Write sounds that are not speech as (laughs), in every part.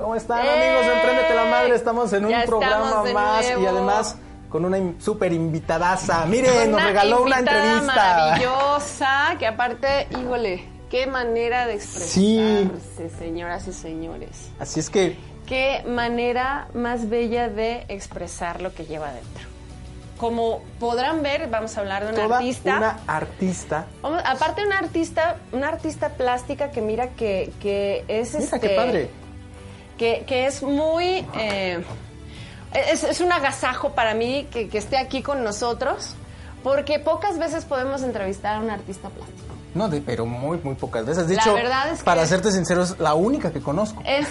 ¿Cómo están amigos de Emprendete la Madre? Estamos en un Ya programa más y nuevo. además con una súper invitadaza. Miren, nos regaló una entrevista. maravillosa, que aparte, híjole, qué manera de expresarse, Sí. señoras y señores. Así es que Qué manera más bella de expresar lo que lleva dentro. Como podrán ver, vamos a hablar de una toda artista. una artista. Vamos- aparte una artista, una artista plástica que mira que, que es Mira este, qué padre. Que, que es muy eh, es, es un agasajo para mí que, que esté aquí con nosotros porque pocas veces podemos entrevistar a un artista plástico. No, de, pero muy, muy pocas veces. De La hecho, verdad es que- para serte sincero, es la única que conozco. Es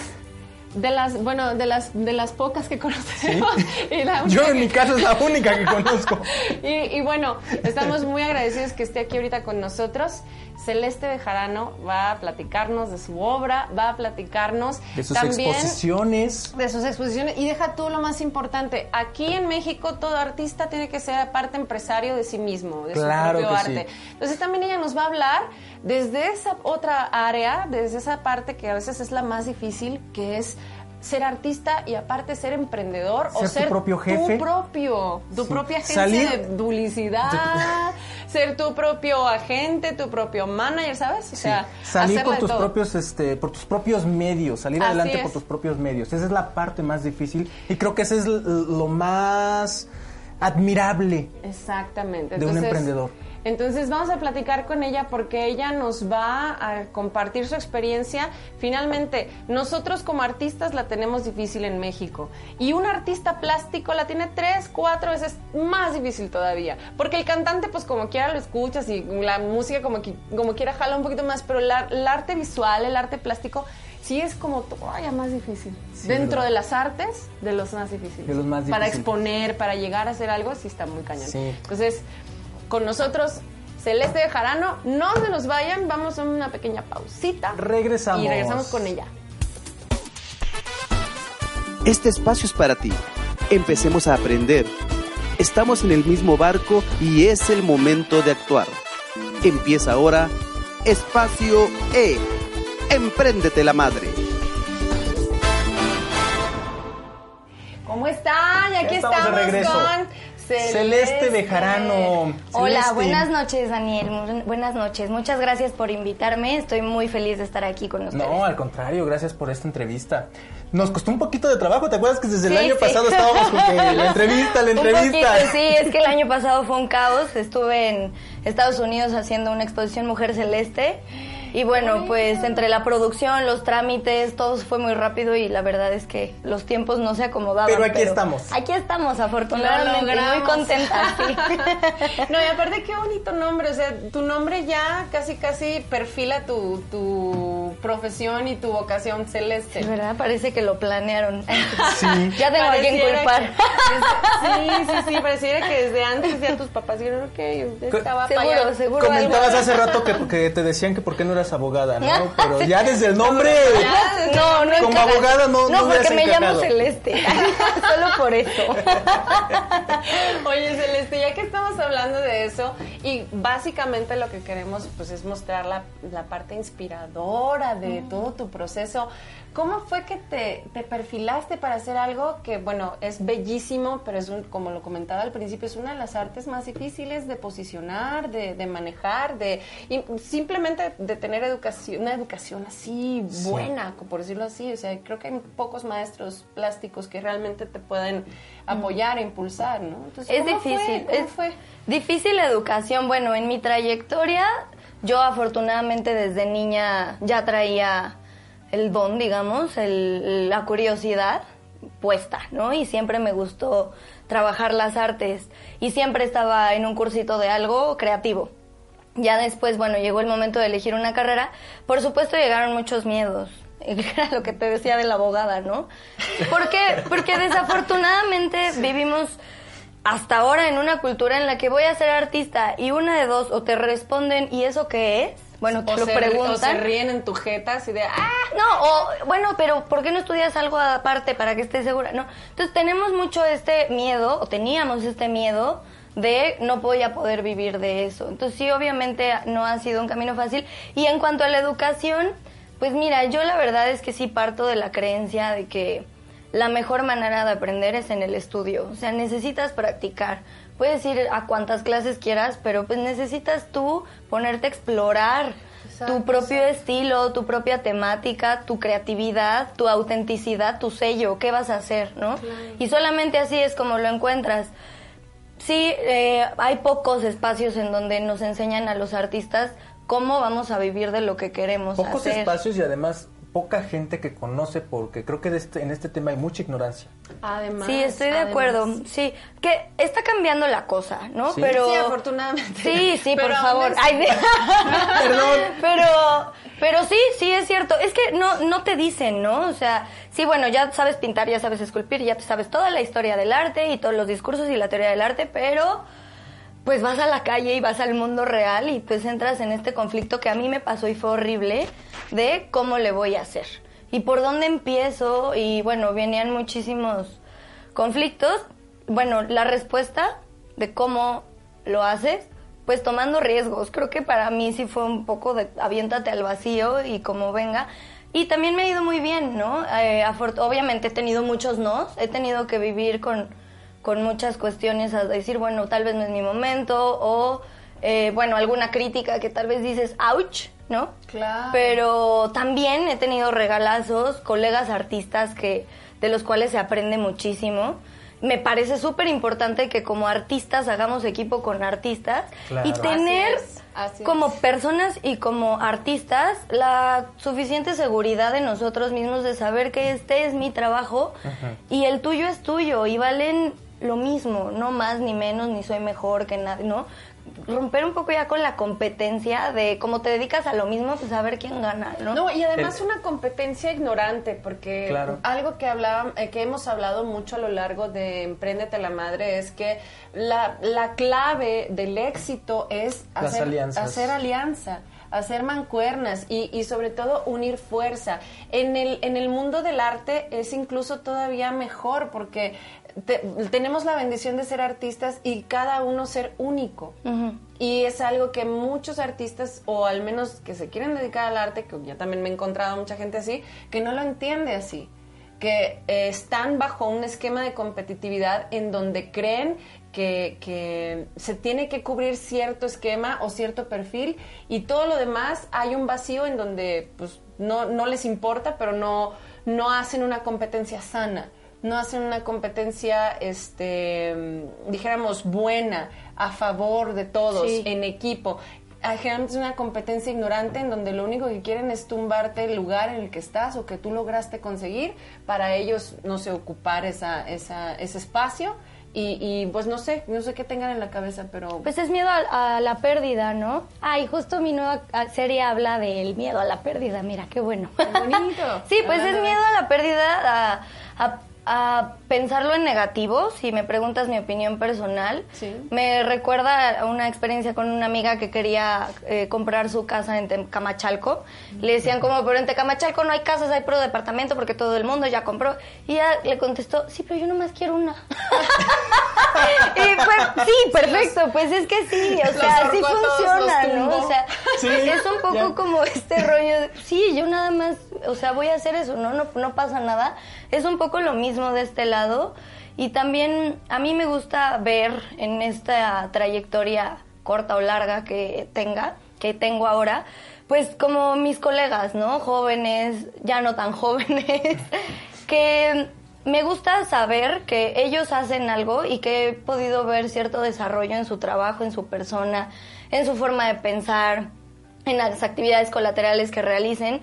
de las, bueno, de las de las pocas que (laughs) conocemos. y la Yo en mi caso es la única que conozco. (laughs) y, y bueno, estamos muy agradecidos que esté aquí ahorita con nosotros. Celeste Bejarano va a platicarnos de su obra, va a platicarnos De sus también exposiciones. de sus exposiciones y deja tú lo más importante. Aquí en México todo artista tiene que ser aparte empresario de sí mismo, de Claro su propio que sí. arte. Entonces también ella nos va a hablar desde esa otra área, desde esa parte que a veces es la más difícil, que es ser artista y aparte ser emprendedor o Ser tu ser propio jefe. tu propio, tu Sí. propia agencia Salir- de publicidad, (laughs) ser tu propio agente, tu propio manager, ¿sabes? O Sí, sea, salir por tus todo. propios este por tus propios medios, salir Así adelante es. por tus propios medios. Esa es la parte más difícil y creo que ese es lo más admirable Exactamente. de un emprendedor. Entonces vamos a platicar con ella porque ella nos va a compartir su experiencia. Finalmente, nosotros como artistas la tenemos difícil en México y un artista plástico la tiene tres, cuatro veces más difícil todavía. Porque el cantante, pues como quiera lo escuchas y la música como, qui- como quiera jala un poquito más, pero el arte visual, el arte plástico, sí es como todavía más difícil. Sí, Dentro ¿verdad? de las artes, de los más difíciles. De los más Para difíciles. exponer, para llegar a hacer algo, sí está muy cañón. Sí. Entonces, con nosotros, Celeste de Jarano, no se nos vayan, vamos a una pequeña pausita. Regresamos. Y regresamos con ella. Este espacio es para ti. Empecemos a aprender. Estamos en el mismo barco y es el momento de actuar. Empieza ahora Espacio E. Empréndete la madre. ¿Cómo están? Y aquí estamos de estamos, regreso. con Celeste, Celeste Bejarano. Hola, Celeste. buenas noches, Daniel. Buenas noches. Muchas gracias por invitarme. Estoy muy feliz de estar aquí con ustedes. No, al contrario, gracias por esta entrevista. Nos costó un poquito de trabajo, ¿te acuerdas que desde el año sí. pasado estábamos con que la (laughs) entrevista, la Un entrevista? poquito, sí, es que el año pasado fue un caos. Estuve en Estados Unidos haciendo una exposición Mujer Celeste. Y bueno, pues entre la producción, los trámites, todo fue muy rápido y la verdad es que los tiempos no se acomodaban. Pero aquí estamos. Aquí estamos, Lo afortunadamente. y Muy logramos. contenta, sí. (laughs) no, y aparte qué bonito nombre, o sea, tu nombre ya casi casi perfila tu, tu profesión y tu vocación celeste. Es verdad, parece que lo planearon. Sí. (laughs) ya tengo a quien culpar. que- sí, sí, sí, pareciera que desde antes ya tus papás dijeron, ok, estaba para Seguro, allá". seguro. Comentabas algo- hace rato que, que te decían que por qué no eras abogada, ¿no? (laughs) Pero ya desde el nombre... (laughs) No, no Como encaja. abogada no- no porque me llamo. Celeste. (laughs) Solo por eso. Oye, Celeste, ya que estamos hablando de eso, y básicamente lo que queremos pues es mostrar la, la parte inspiradora de todo tu proceso. ¿Cómo fue que te, te perfilaste para hacer algo que, bueno, es bellísimo, pero es un, como lo comentaba al principio, es una de las artes más difíciles de posicionar, de, de manejar, de y simplemente de tener educación, una educación así buena, por decirlo así. O sea, creo que hay pocos maestros plásticos que realmente te pueden apoyar e impulsar, ¿no? Entonces, Es ¿cómo fue? difícil. ¿Cómo es fue? difícil la educación. Bueno, en mi trayectoria, yo afortunadamente desde niña ya traía el don, digamos, el- la curiosidad puesta, ¿no? Y siempre me gustó trabajar las artes y siempre estaba en un cursito de algo creativo. Ya después, bueno, llegó el momento de elegir una carrera. Por supuesto llegaron muchos miedos. (laughs) Era lo que te decía de la abogada, ¿no? ¿Por qué? Porque desafortunadamente (laughs) vivimos hasta ahora en una cultura en la que voy a ser artista y una de dos, o te responden, ¿y eso qué es? Bueno, te O lo se, preguntan. o se ríen en tu jeta así de, ¡ah! No, o bueno, pero ¿por qué no estudias algo aparte para que estés segura? No. Entonces tenemos mucho este miedo, o teníamos este miedo de no voy a poder vivir de eso. Entonces sí, obviamente no ha sido un camino fácil. Y en cuanto a la educación, Pues mira, yo la verdad es que sí parto de la creencia de que la mejor manera de aprender es en el estudio. O sea, necesitas practicar. Puedes ir a cuantas clases quieras, pero pues necesitas tú ponerte a explorar tu propio estilo, tu propia temática, tu creatividad, tu autenticidad, tu sello, qué vas a hacer, ¿no? Y solamente así es como lo encuentras. Sí, eh, hay pocos espacios en donde nos enseñan a los artistas cómo vamos a vivir de lo que queremos Pocos hacer. espacios y además poca gente que conoce porque creo que de este, en este tema hay mucha ignorancia. Además. Sí, estoy de además. acuerdo. Sí, que está cambiando la cosa, ¿no? Sí. Pero Sí, afortunadamente. Sí, sí, Pero por favor. Ay. (laughs) Perdón. Pero pero sí, sí es cierto. Es que no no te dicen, ¿no? O sea, sí, bueno, ya sabes pintar, ya sabes esculpir, ya te sabes toda la historia del arte y todos los discursos y la teoría del arte, pero pues vas a la calle y vas al mundo real y pues entras en este conflicto que a mí me pasó y fue horrible de cómo le voy a hacer y por dónde empiezo y bueno, venían muchísimos conflictos. Bueno, la respuesta de cómo lo haces, pues tomando riesgos. Creo que para mí sí fue un poco de aviéntate al vacío y como venga. Y también me ha ido muy bien, ¿no? Eh, obviamente he tenido muchos nos, he tenido que vivir con, con muchas cuestiones a decir, bueno, tal vez no es mi momento, o, eh, bueno, alguna crítica que tal vez dices, ouch, ¿no? Claro. Pero también he tenido regalazos, colegas artistas que, de los cuales se aprende muchísimo. Me parece súper importante que como artistas hagamos equipo con artistas Claro. y tener Así es, así como es. personas y como artistas la suficiente seguridad de nosotros mismos de saber que este es mi trabajo y el tuyo es tuyo y valen lo mismo, no más ni menos, ni soy mejor que nadie, ¿no? Romper un poco ya con la competencia de como te dedicas a lo mismo, pues a ver quién gana, ¿no? No, y además El- una competencia ignorante, porque Claro. algo que hablaba, eh, que hemos hablado mucho a lo largo de Emprendete la Madre es que la, la clave del éxito es hacer, alianzas. hacer alianza hacer mancuernas y, y sobre todo unir fuerza. En el, en el mundo del arte es incluso todavía mejor porque te- tenemos la bendición de ser artistas y cada uno ser único. Y es algo que muchos artistas, o al menos que se quieren dedicar al arte, que ya también me he encontrado mucha gente así, que no lo entiende así. Que eh, están bajo un esquema de competitividad en donde creen que, que se tiene que cubrir cierto esquema o cierto perfil y todo lo demás hay un vacío en donde pues no, no les importa, pero no, no hacen una competencia sana no hacen una competencia, este, dijéramos, buena, a favor de todos, Sí. en equipo. Ah, Generalmente es una competencia ignorante en donde lo único que quieren es tumbarte el lugar en el que estás o que tú lograste conseguir para ellos, no sé, ocupar esa, esa, ese espacio y, y, pues no sé, no sé qué tengan en la cabeza, pero... Pues es miedo a, a la pérdida, ¿no? Ay, justo mi nueva ah, serie habla del miedo a la pérdida, mira, qué bueno. Qué bonito. (laughs) sí, pues es miedo a la pérdida, a, a- a pensarlo en negativo, si me preguntas mi opinión personal. Sí. Me recuerda a una experiencia con una amiga que quería eh, comprar su casa en Tecamachalco. Le decían como, pero en Tecamachalco no hay casas, hay puro departamento porque todo el mundo ya compró. Y ella le contestó, sí, pero yo nomás quiero una. (laughs) y pues, sí, perfecto, pues es que sí, o Los sea, así funciona, ¿no? O sea, Sí, es un poco ya. como este rollo, de, sí, yo nada más, o sea, voy a hacer eso, ¿no? No, no pasa nada. Es un poco lo mismo de este lado. Y también a mí me gusta ver en esta trayectoria corta o larga que tenga, que tengo ahora, pues como mis colegas, ¿no? Jóvenes, ya no tan (laughs) jóvenes, que me gusta saber que ellos hacen algo y que he podido ver cierto desarrollo en su trabajo, en su persona, en su forma de pensar, en las actividades colaterales que realicen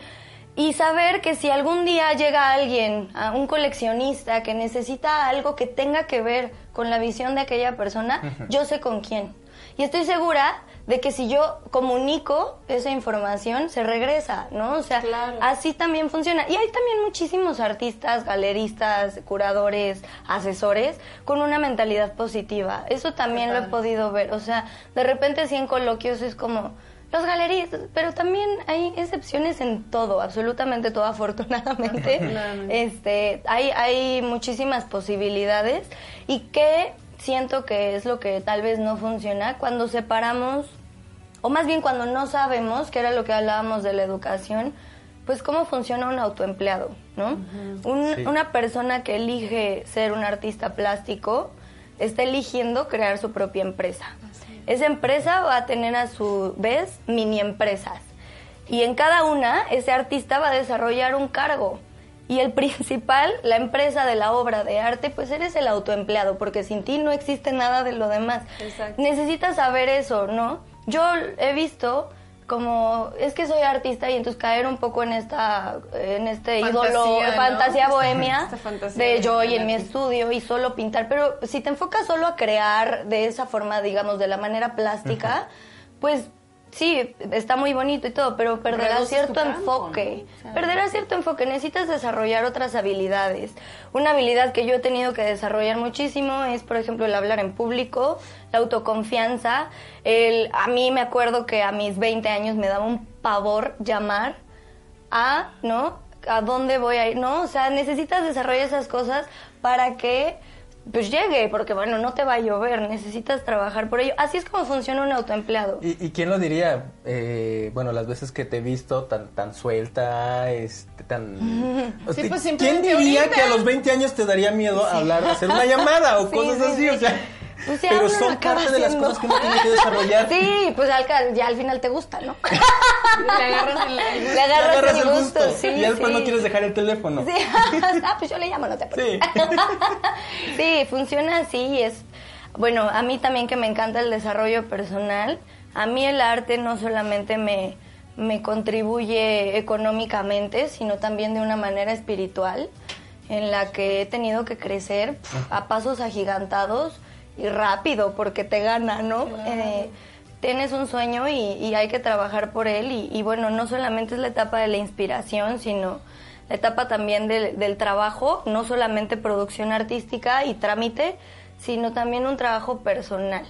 y saber que si algún día llega alguien, a un coleccionista que necesita algo que tenga que ver con la visión de aquella persona, yo sé con quién. Y estoy segura de que si yo comunico esa información, se regresa, ¿no? O sea, Claro. así también funciona. Y hay también muchísimos artistas, galeristas, curadores, asesores con una mentalidad positiva. Eso también lo he podido ver. O sea, de repente sí en coloquios es como los galeristas, pero también hay excepciones en todo, absolutamente todo, (laughs) afortunadamente. Este, hay, hay muchísimas posibilidades y que siento que es lo que tal vez no funciona cuando separamos, o más bien cuando no sabemos, que era lo que hablábamos de la educación, pues cómo funciona un autoempleado, ¿no? Un- Sí. Una persona que elige ser un artista plástico está eligiendo crear su propia empresa. Esa empresa va a tener a su vez mini empresas. Y en cada una, ese artista va a desarrollar un cargo. Y el (laughs) principal, la empresa de la obra de arte, pues eres el autoempleado, porque sin ti no existe nada de lo demás. Exacto. Necesitas saber eso, ¿no? Yo he visto como es que soy artista y entonces caer un poco en esta en este Fantasía, ídolo ¿no? fantasía bohemia (laughs) esta fantasía de yo y en mi estudio y solo pintar. Pero si te enfocas solo a crear de esa forma digamos de la manera plástica pues sí está muy bonito y todo pero Reduces cierto enfoque. perderás cierto enfoque. Necesitas desarrollar otras habilidades. Una habilidad que yo he tenido que desarrollar muchísimo es por ejemplo el hablar en público la autoconfianza. El a mí me acuerdo que a mis 20 años me daba un pavor llamar a, ¿no? ¿A dónde voy a ir? No, o sea, necesitas desarrollar esas cosas para que pues llegue, porque bueno, no te va a llover, necesitas trabajar por ello. Así es como funciona un autoempleado. ¿Y, y quién lo diría? Eh, bueno, las veces que te he visto tan tan suelta, este, tan... (laughs) Sí, pues, ¿Quién diría ahorita. que a los 20 años te daría miedo hablar, hacer una llamada o (laughs) Sí, cosas sí, así? sí. O sea, Pues ya pero son parte de las cosas que uno tiene que desarrollar. (laughs) Sí, pues al, ya al final te gusta, ¿no? (laughs) Le agarras el, Le Le agarras, agarras el el gusto, gusto. sí, y ya después sí. no quieres dejar el teléfono. Sí. (laughs) ah, pues yo le llamo, no te Sí. Sí, funciona así y es, bueno, a mí también que me encanta el desarrollo personal, a mí el arte no solamente me, me contribuye económicamente, sino también de una manera espiritual, en la que he tenido que crecer pf, a pasos agigantados y rápido, porque te gana, ¿no? Eh, tienes un sueño y, y hay que trabajar por él y, y bueno, no solamente es la etapa de la inspiración, sino la etapa también del, del trabajo, no solamente producción artística y trámite, sino también un trabajo personal.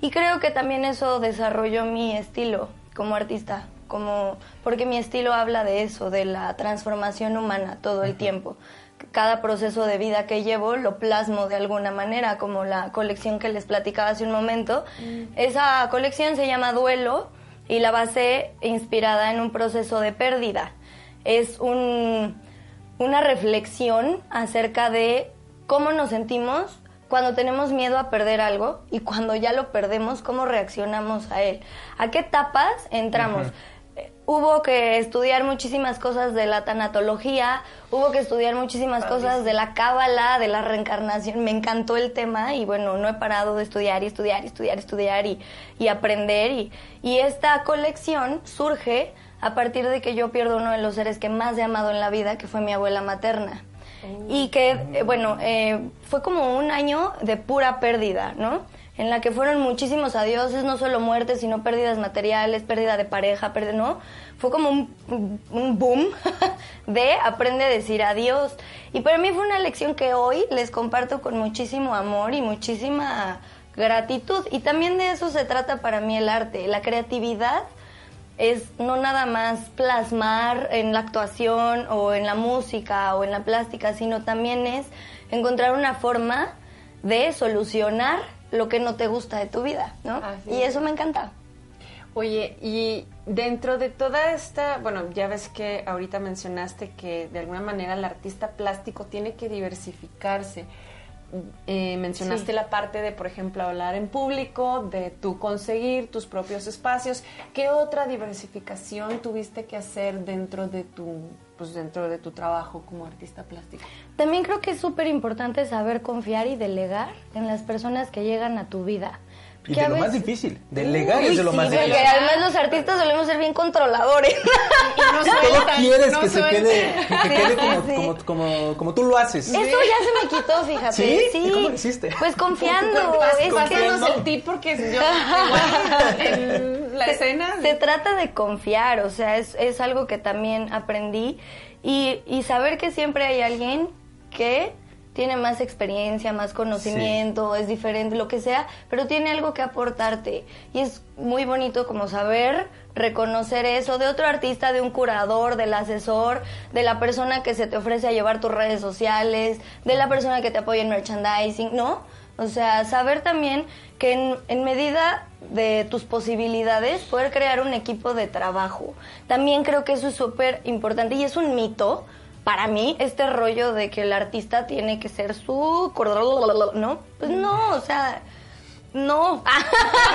Y creo que también eso desarrolló mi estilo como artista, como porque mi estilo habla de eso, de la transformación humana todo el tiempo. Cada proceso de vida que llevo lo plasmo de alguna manera, como la colección que les platicaba hace un momento. Esa colección se llama Duelo y la basé inspirada en un proceso de pérdida. Es un, una reflexión acerca de cómo nos sentimos cuando tenemos miedo a perder algo y cuando ya lo perdemos, cómo reaccionamos a él. ¿A qué etapas entramos? Hubo que estudiar muchísimas cosas de la tanatología, hubo que estudiar muchísimas cosas de la cábala, de la reencarnación. Me encantó el tema y bueno, no he parado de estudiar y estudiar y estudiar, estudiar y, y aprender. Y, y esta colección surge a partir de que yo pierdo uno de los seres que más he amado en la vida, que fue mi abuela materna. Y que, eh, bueno, eh, fue como un año de pura pérdida, ¿no? En la que fueron muchísimos adioses, no solo muertes, sino pérdidas materiales, pérdida de pareja, pérdida, ¿no? Fue como un, un boom (laughs) de aprende a decir adiós. Y para mí fue una lección que hoy les comparto con muchísimo amor y muchísima gratitud. Y también de eso se trata para mí el arte, la creatividad es no nada más plasmar en la actuación o en la música o en la plástica, sino también es encontrar una forma de solucionar lo que no te gusta de tu vida, ¿no? Así y es. eso me encanta. Oye, y dentro de toda esta, bueno, ya ves que ahorita mencionaste que de alguna manera el artista plástico tiene que diversificarse. Eh, mencionaste Sí. la parte de, por ejemplo, hablar en público, de tú conseguir tus propios espacios. ¿Qué otra diversificación tuviste que hacer dentro de tu, pues dentro de tu trabajo como artista plástico? También creo que es súper importante saber confiar y delegar en las personas que llegan a tu vida. Y Porque de lo más difícil. Delegar Uy, es de lo sí, más porque difícil. además los artistas solemos ser bien controladores. (laughs) Todo quieres no que se sueltan. quede, que (laughs) Sí, quede sí, como, sí. como, como, como tú lo haces. Eso ya se me quitó, fíjate. ¿Sí? Sí. ¿Y cómo lo hiciste? Pues confiando. Es que- el tip porque yo (laughs) igual en la escena Se trata de confiar, o sea, es, es algo que también aprendí y, y saber que siempre hay alguien que tiene más experiencia, más conocimiento, es diferente, lo que sea, pero tiene algo que aportarte. Y es muy bonito como saber reconocer eso de otro artista, de un curador, del asesor, de la persona que se te ofrece a llevar tus redes sociales, de la persona que te apoya en merchandising, ¿no? O sea, saber también que en, en medida de tus posibilidades poder crear un equipo de trabajo. También creo que eso es súper importante y es un mito para mí este rollo de que el artista tiene que ser su... ¿No? Pues no, o sea, no.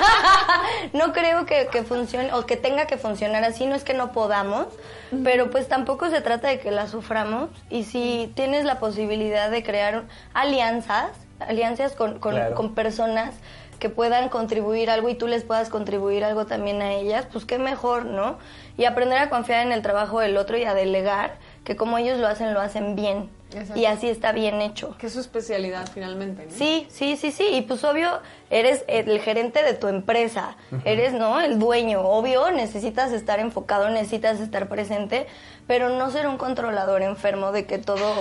(laughs) no creo que, que funcione o que tenga que funcionar así, no es que no podamos, pero pues tampoco se trata de que la suframos y si tienes la posibilidad de crear alianzas, alianzas con, con, Claro. con personas que puedan contribuir algo y tú les puedas contribuir algo también a ellas, pues qué mejor, ¿no? Y aprender a confiar en el trabajo del otro y a delegar, que como ellos lo hacen, lo hacen bien. Exacto. Y así está bien hecho. Que es su especialidad finalmente, ¿no? Sí, sí, sí, sí. Y pues obvio, eres el gerente de tu empresa. Eres, ¿no? El dueño. Obvio, necesitas estar enfocado, necesitas estar presente, pero no ser un controlador enfermo de que todo...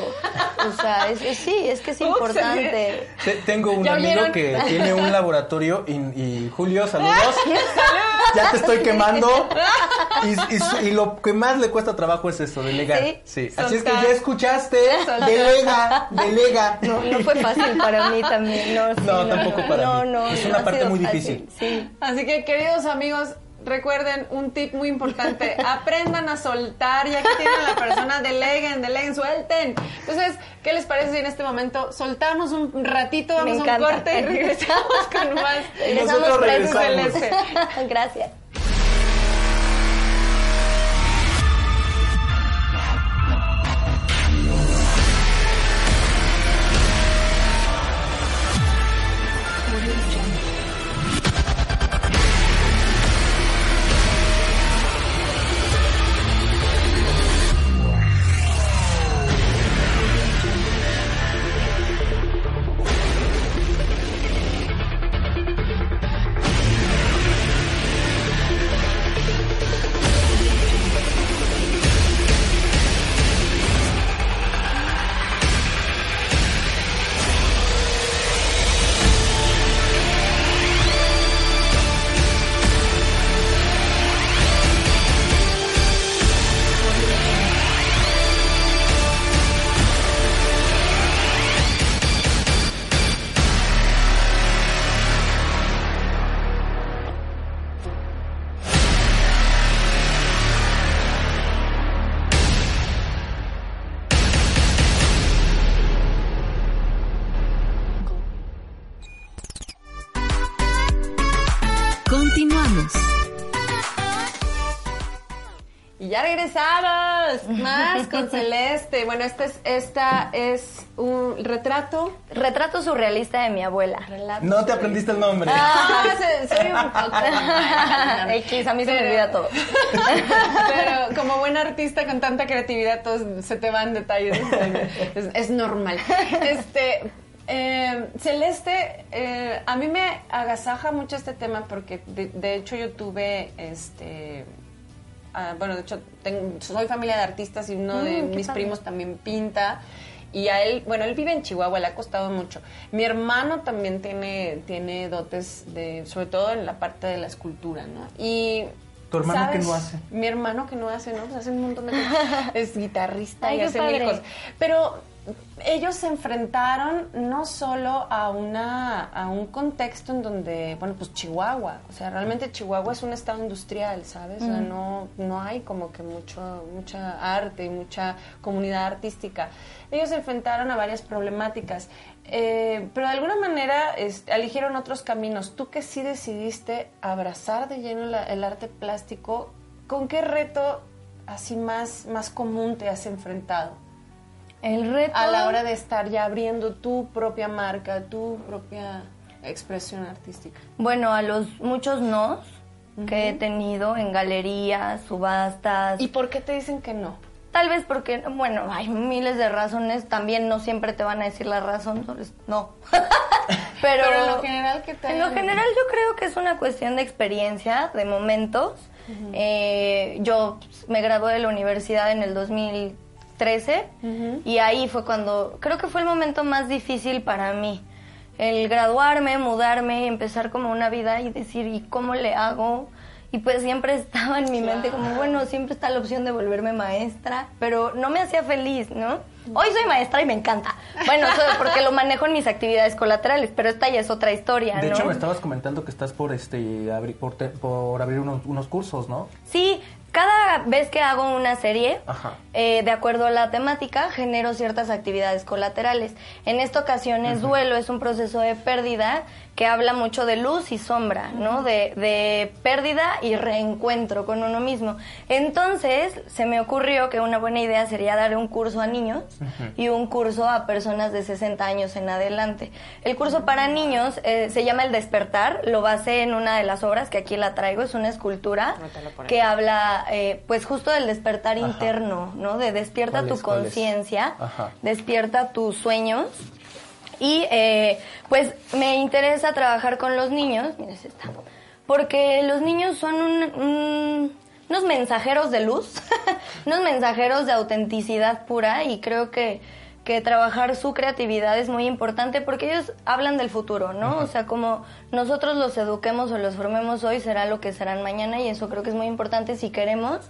O sea, es, es- sí, es que es (laughs) importante. Te- Tengo un ¿Ya amigo vieron? que tiene un laboratorio y, y Julio, saludos. (laughs) Ya te estoy quemando. Y, y su- y lo que más le cuesta trabajo es eso, delegar. Sí. Sí. Así es que ya escuchaste. Soltar. Delega, delega. (laughs) No, no fue fácil para mí también. No, sí, No, tampoco para no, mí. No, Es una parte muy difícil. Sí. Así que, queridos amigos, recuerden un tip muy importante. (laughs) Aprendan a soltar, ya que tienen la persona, (laughs) deleguen, deleguen, suelten. Entonces, ¿qué les parece si en este momento soltamos un ratito, vamos a un corte y (laughs) regresamos con más? Nosotros presos. regresamos. Gracias. (laughs) Celeste. Bueno, esta es, esta es un retrato. Retrato surrealista de mi abuela. Relato No te aprendiste el nombre. Ah, (laughs) se- soy un poco. X, a mí se me Pero- olvida todo. (laughs) Pero como buen artista con tanta creatividad, todos se te van detalles. Es, es normal. Este. eh, Celeste, eh, a mí me agasaja mucho este tema porque de, de hecho yo tuve este ah, bueno, de hecho tengo- soy familia de artistas y uno de Mm, mis padre. primos también pinta y a él, bueno, él vive en Chihuahua, le ha costado mucho. Mi hermano también tiene tiene dotes de sobre todo en la parte de la escultura, ¿no? Y ¿Tu hermano ¿sabes? qué no hace? Mi hermano que no hace, ¿no? Pues hace un montón de cosas. (laughs) Es guitarrista Ay, y hace mil cosas. Pero ellos se enfrentaron no solo a una a un contexto en donde, bueno, pues Chihuahua, o sea, realmente Chihuahua es un estado industrial, ¿sabes? O sea, no no hay como que mucho mucha arte y mucha comunidad artística. Ellos se enfrentaron a varias problemáticas. eh, pero de alguna manera este, eligieron otros caminos. Tú que sí decidiste abrazar de lleno la- el arte plástico, ¿con qué reto así más, más común te has enfrentado? El reto. a la hora de estar ya abriendo tu propia marca, tu propia expresión artística. Bueno, a los muchos nos que he tenido en galerías, subastas. ¿Y por qué te dicen que no? Tal vez porque, bueno, hay miles de razones. También no siempre te van a decir la razón. No. (laughs) Pero, Pero en lo general, ¿qué tal? En lo general yo creo que es una cuestión de experiencia, de momentos. Eh, yo me gradué de la universidad en el 2013 y ahí fue cuando, creo que fue el momento más difícil para mí. El graduarme, mudarme, empezar como una vida y decir, ¿y cómo le hago? Y pues siempre (laughs) estaba en mi mente como, bueno, siempre está la opción de volverme maestra, pero no me hacía feliz, ¿no? Hoy soy maestra y me encanta. Bueno, eso porque lo manejo en mis actividades colaterales, pero esta ya es otra historia, De hecho, me estabas comentando que estás por este abri- por, te- por abrir unos, unos cursos, ¿no? Sí, cada vez que hago una serie, eh, de acuerdo a la temática, genero ciertas actividades colaterales. En esta ocasión es duelo, es un proceso de pérdida que habla mucho de luz y sombra, ¿no? De, de pérdida y reencuentro con uno mismo. Entonces, se me ocurrió que una buena idea sería dar un curso a niños y un curso a personas de 60 años en adelante. El curso para niños eh, se llama El Despertar, lo basé en una de las obras que aquí la traigo, es una escultura que habla eh, pues justo del despertar Ajá. interno, ¿no? De despierta ¿Cuál tu conciencia, despierta tus sueños. Y eh, pues me interesa trabajar con los niños, mira, es esta, porque los niños son un- un- unos mensajeros de luz, (laughs) unos mensajeros de autenticidad pura y creo que, que trabajar su creatividad es muy importante porque ellos hablan del futuro, ¿no? O sea, como nosotros los eduquemos o los formemos hoy será lo que serán mañana y eso creo que es muy importante si queremos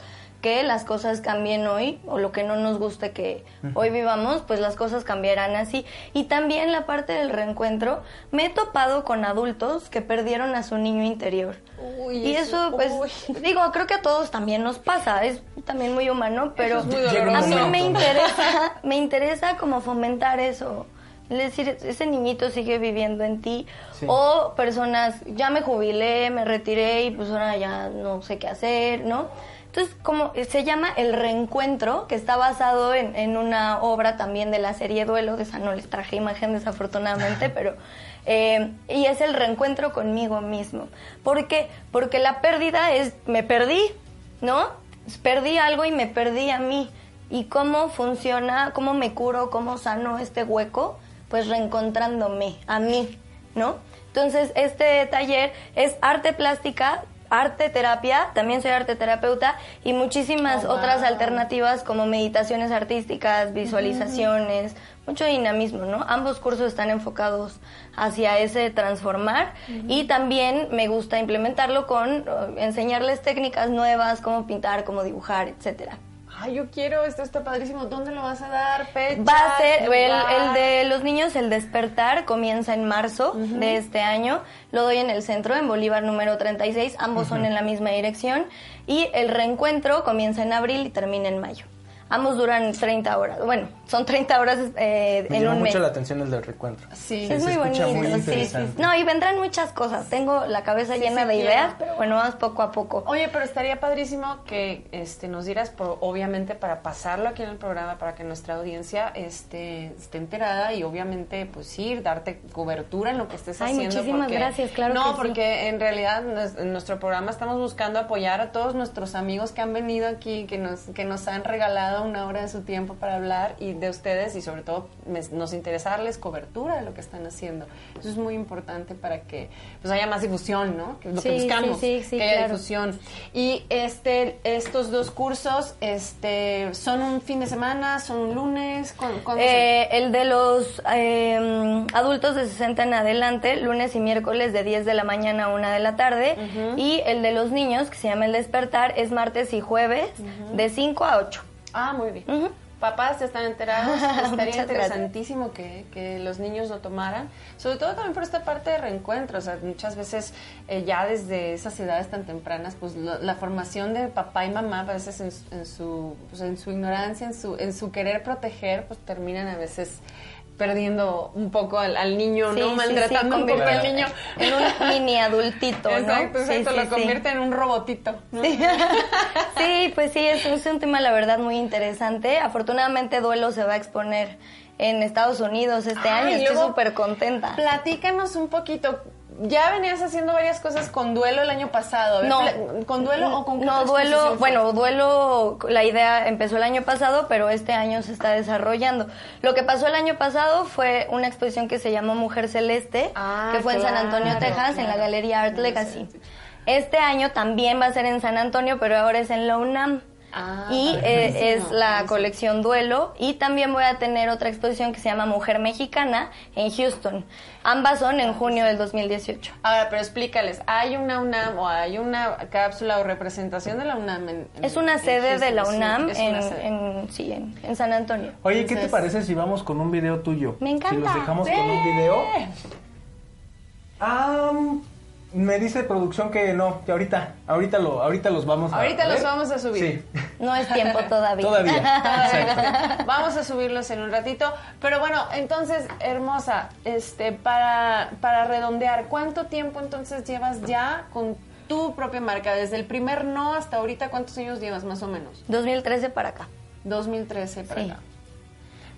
que las cosas cambien hoy o lo que no nos guste que hoy vivamos, pues las cosas cambiarán así. Y también la parte del reencuentro, me he topado con adultos que perdieron a su niño interior. Uy, y eso- eso, pues, uy. (laughs) digo, creo que a todos también nos pasa, es también muy humano, pero es muy a mí me interesa, (laughs) me interesa como fomentar eso. Es decir, ese niñito sigue viviendo en ti. Sí. O personas, ya me jubilé, me retiré y pues ahora ya no sé qué hacer, ¿no? Entonces, como se llama El Reencuentro, que está basado en, en una obra también de la serie Duelo, de esa no les traje imagen desafortunadamente, (laughs) pero... eh, y es el reencuentro conmigo mismo. ¿Por qué? Porque la pérdida es, me perdí, ¿no? Perdí algo y me perdí a mí. ¿Y cómo funciona, cómo me curo, cómo sano este hueco? Pues reencontrándome a mí, ¿no? Entonces, este taller es arte plástica, arte terapia, también soy arte terapeuta y muchísimas Oh, otras alternativas como meditaciones artísticas, visualizaciones, mucho dinamismo, ¿no? Ambos cursos están enfocados hacia ese transformar y también me gusta implementarlo con uh, enseñarles técnicas nuevas, cómo pintar, cómo dibujar, etcétera. Ay, yo quiero, esto está padrísimo. ¿Dónde lo vas a dar? Fecha, Va a ser el, el de los niños, el despertar, comienza en marzo de este año. Lo doy en el centro, en Bolívar número 36. Ambos son en la misma dirección. Y el reencuentro comienza en abril y termina en mayo. Ambos duran 30 horas. Bueno, son 30 horas eh, Me en un mes. mucho la atención el del reencuentro. Sí. Es se muy bonito, muy sí, sí, sí. No, y vendrán muchas cosas. Tengo la cabeza llena sí de quiero. ideas, pero bueno, vamos poco a poco. Oye, pero estaría padrísimo que este, nos dieras, por, obviamente, para pasarlo aquí en el programa, para que nuestra audiencia este, esté enterada y obviamente, pues ir, darte cobertura en lo que estés Ay, haciendo. muchísimas porque- gracias, claro No, que sí. porque en realidad en nuestro programa estamos buscando apoyar a todos nuestros amigos que han venido aquí, que nos, que nos han regalado una hora de su tiempo para hablar y de ustedes y sobre todo me- nos interesa darles cobertura de lo que están haciendo. Eso es muy importante para que pues haya más difusión, ¿no? Que es lo que Sí, sí, buscamos sí, sí, que haya claro. difusión. Y este, estos dos cursos, este, son un fin de semana, son un lunes, ¿cuándo, cuándo Eh, el de los eh, adultos de 60 en adelante, lunes y miércoles de 10 de la mañana a 1 de la tarde. Y el de los niños, que se llama El Despertar, es martes y jueves de 5 a 8. Ah, muy bien. Papás están enterados, (laughs) estaría interesantísimo que, que los niños lo tomaran, sobre todo también por esta parte de reencuentro, o sea, muchas veces eh, ya desde esas edades tan tempranas, pues lo- la formación de papá y mamá, a veces en, su- en su, pues, en su ignorancia, en su, en su querer proteger, pues terminan a veces perdiendo un poco al, al niño, Sí, ¿no? Maltratando sí, un poco al niño. En un (laughs) mini adultito, ¿no? Exacto, lo convierte en un robotito. ¿no? (laughs) Sí. Pues sí, es, es un tema la verdad muy interesante. Afortunadamente Duelo se va a exponer en Estados Unidos este Ay, año. Estoy súper contenta. Platícanos un poquito. Ya venías haciendo varias cosas con duelo el año pasado. No. ¿Con duelo o con qué No, duelo, bueno, duelo, la idea empezó el año pasado, pero este año se está desarrollando. Lo que pasó el año pasado fue una exposición que se llamó Mujer Celeste, Ah, que fue en San Antonio, claro, Texas, en la. Galería Art Legacy. Este año también va a ser en San Antonio, pero ahora es en la UNAM. Ah, y eh, es la buenísimo. colección Duelo y también voy a tener otra exposición que se llama Mujer Mexicana en Houston. Ambas son en junio del 2018. Ahora, pero explícales, ¿hay una UNAM o hay una cápsula o representación de la UNAM? En, en- Es una en sede de la Sí, UNAM es en, sí, en, en San Antonio. Oye, ¿qué te parece si vamos con un video tuyo? Me encanta. Si los dejamos con un video. Ah, me dice producción que no, que ahorita, ahorita lo, ahorita los vamos a Ahorita los vamos a subir. Sí. No es tiempo (laughs) todavía. Todavía. Exacto. Vamos a subirlos en un ratito. Pero bueno, entonces, hermosa, este, para, para redondear, ¿cuánto tiempo entonces llevas ya con tu propia marca? Desde el primer no hasta ahorita, ¿cuántos años llevas más o menos? 2013 para acá. 2013 para Sí. acá.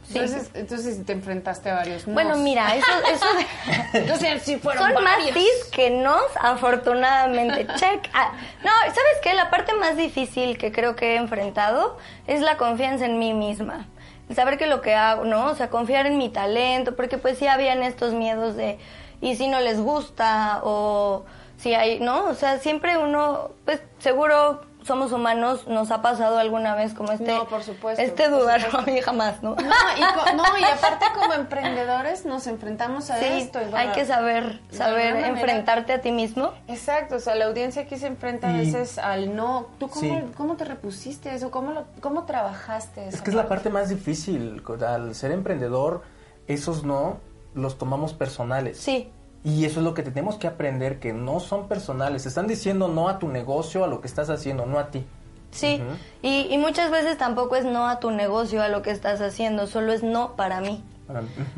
Sí. Entonces, entonces te enfrentaste a varios nos. Bueno, mira, eso, eso (laughs) Entonces sí fueron son más tis que nos, afortunadamente. (laughs) Check. Ah, no, ¿sabes qué? La parte más difícil que creo que he enfrentado es la confianza en mí misma. El saber que lo que hago, ¿no? O sea, confiar en mi talento, porque pues sí habían estos miedos de, ¿y si no les gusta? O si hay, ¿no? O sea, siempre uno, pues seguro somos humanos, nos ha pasado alguna vez como este... No, por supuesto, Este dudar, supuesto. a mí jamás, ¿no? No y, no, y aparte como emprendedores nos enfrentamos a Sí, esto. y hay bueno, que saber, saber manera- enfrentarte a ti mismo. Exacto, o sea, la audiencia aquí se enfrenta a veces al no. ¿Tú cómo, Sí. cómo te repusiste eso? ¿Cómo, lo, cómo trabajaste eso? Es que es la parte más difícil. Al ser emprendedor, esos no los tomamos personales. Sí, Y eso es lo que tenemos que aprender, que no son personales. Están diciendo no a tu negocio, a lo que estás haciendo, no a ti. sí. Y, y muchas veces tampoco es no a tu negocio, a lo que estás haciendo, solo es no para mí.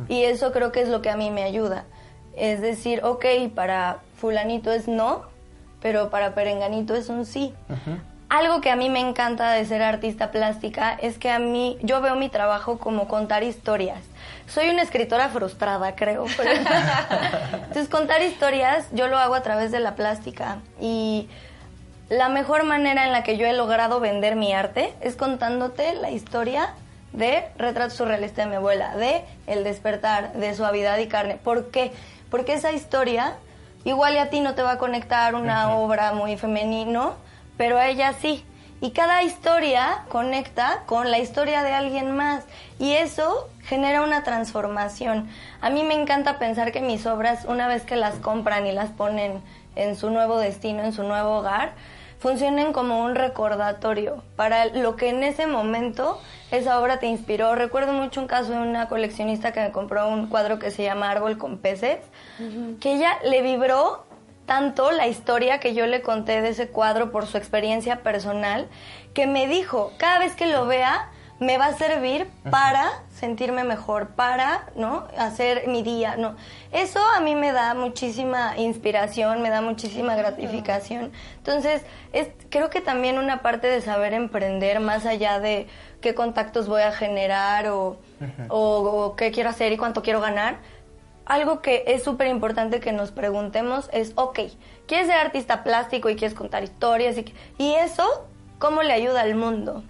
Y eso creo que es lo que a mí me ayuda. Es decir, ok, para fulanito es no, pero para perenganito es un sí. Algo que a mí me encanta de ser artista plástica es que a mí, yo veo mi trabajo como contar historias. Soy una escritora frustrada, creo. pero- (laughs) Entonces, contar historias yo lo hago a través de la plástica. Y la mejor manera en la que yo he logrado vender mi arte es contándote la historia de Retrato Surrealista de mi abuela, de El despertar, de Suavidad y Carne. ¿Por qué? Porque esa historia, igual y a ti no te va a conectar una obra muy femenino, pero a ella sí. Y cada historia conecta con la historia de alguien más. Y eso genera una transformación. A mí me encanta pensar que mis obras, una vez que las compran y las ponen en su nuevo destino, en su nuevo hogar, funcionen como un recordatorio para lo que en ese momento esa obra te inspiró. Recuerdo mucho un caso de una coleccionista que me compró un cuadro que se llama Árbol con peces, que ella le vibró tanto la historia que yo le conté de ese cuadro por su experiencia personal, que me dijo, cada vez que lo vea, me va a servir para sentirme mejor, para, ¿no? Hacer mi día, ¿no? Eso a mí me da muchísima inspiración, me da muchísima gratificación. Entonces, es, creo que también una parte de saber emprender, más allá de qué contactos voy a generar o, o, o qué quiero hacer y cuánto quiero ganar, algo que es súper importante que nos preguntemos es, ok, ¿quieres ser artista plástico y quieres contar historias? Y, y eso, ¿cómo le ayuda al mundo?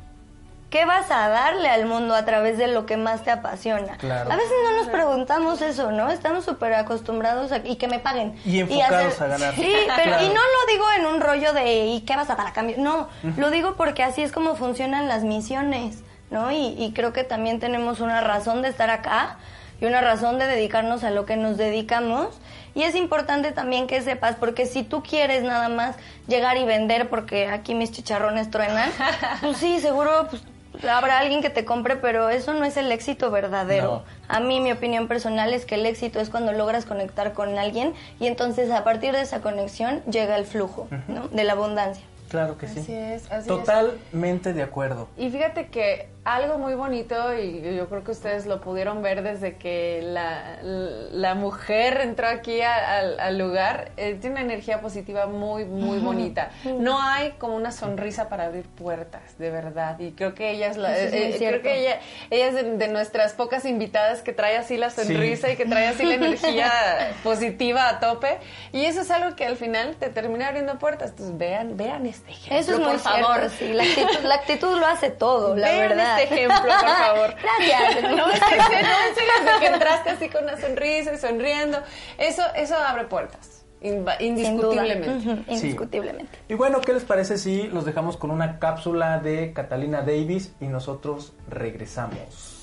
¿Qué vas a darle al mundo a través de lo que más te apasiona? Claro. A veces no nos preguntamos eso, ¿no? Estamos súper acostumbrados a y que me paguen. Y enfocados a ganar. Sí, pero Claro. y no lo digo en un rollo de ¿y qué vas a dar a cambio? No, lo digo porque así es como funcionan las misiones, ¿no? Y, y creo que también tenemos una razón de estar acá y una razón de dedicarnos a lo que nos dedicamos. Y es importante también que sepas, porque si tú quieres nada más llegar y vender porque aquí mis chicharrones truenan, (laughs) pues sí, seguro pues, habrá alguien que te compre, pero eso no es el éxito verdadero. A mí mi opinión personal es que el éxito es cuando logras conectar con alguien y entonces a partir de esa conexión llega el flujo ¿no? de la abundancia. Claro que sí. Así es, así es. Totalmente de acuerdo. Y fíjate que algo muy bonito, y yo creo que ustedes lo pudieron ver desde que la, la mujer entró aquí a- al, al lugar, eh, tiene una energía positiva muy, muy bonita. No hay como una sonrisa para abrir puertas, de verdad. Y creo que ella es la, muy eh, creo que ella, ella es de, de nuestras pocas invitadas que trae así la sonrisa y que trae así la energía (laughs) positiva a tope. Y eso es algo que al final te termina abriendo puertas. Entonces vean, vean este ejemplo, Eso es muy por favor. cierto, sí. La actitud, la actitud lo hace todo, la Vean verdad. Este ejemplo, por favor. (laughs) Gracias. (laughs) No, en serio, no, que entraste así con una sonrisa y sonriendo, eso, eso abre puertas. Indiscutiblemente. Indiscutiblemente. Y bueno, ¿qué les parece si los dejamos con una cápsula de Catalina Davis y nosotros regresamos?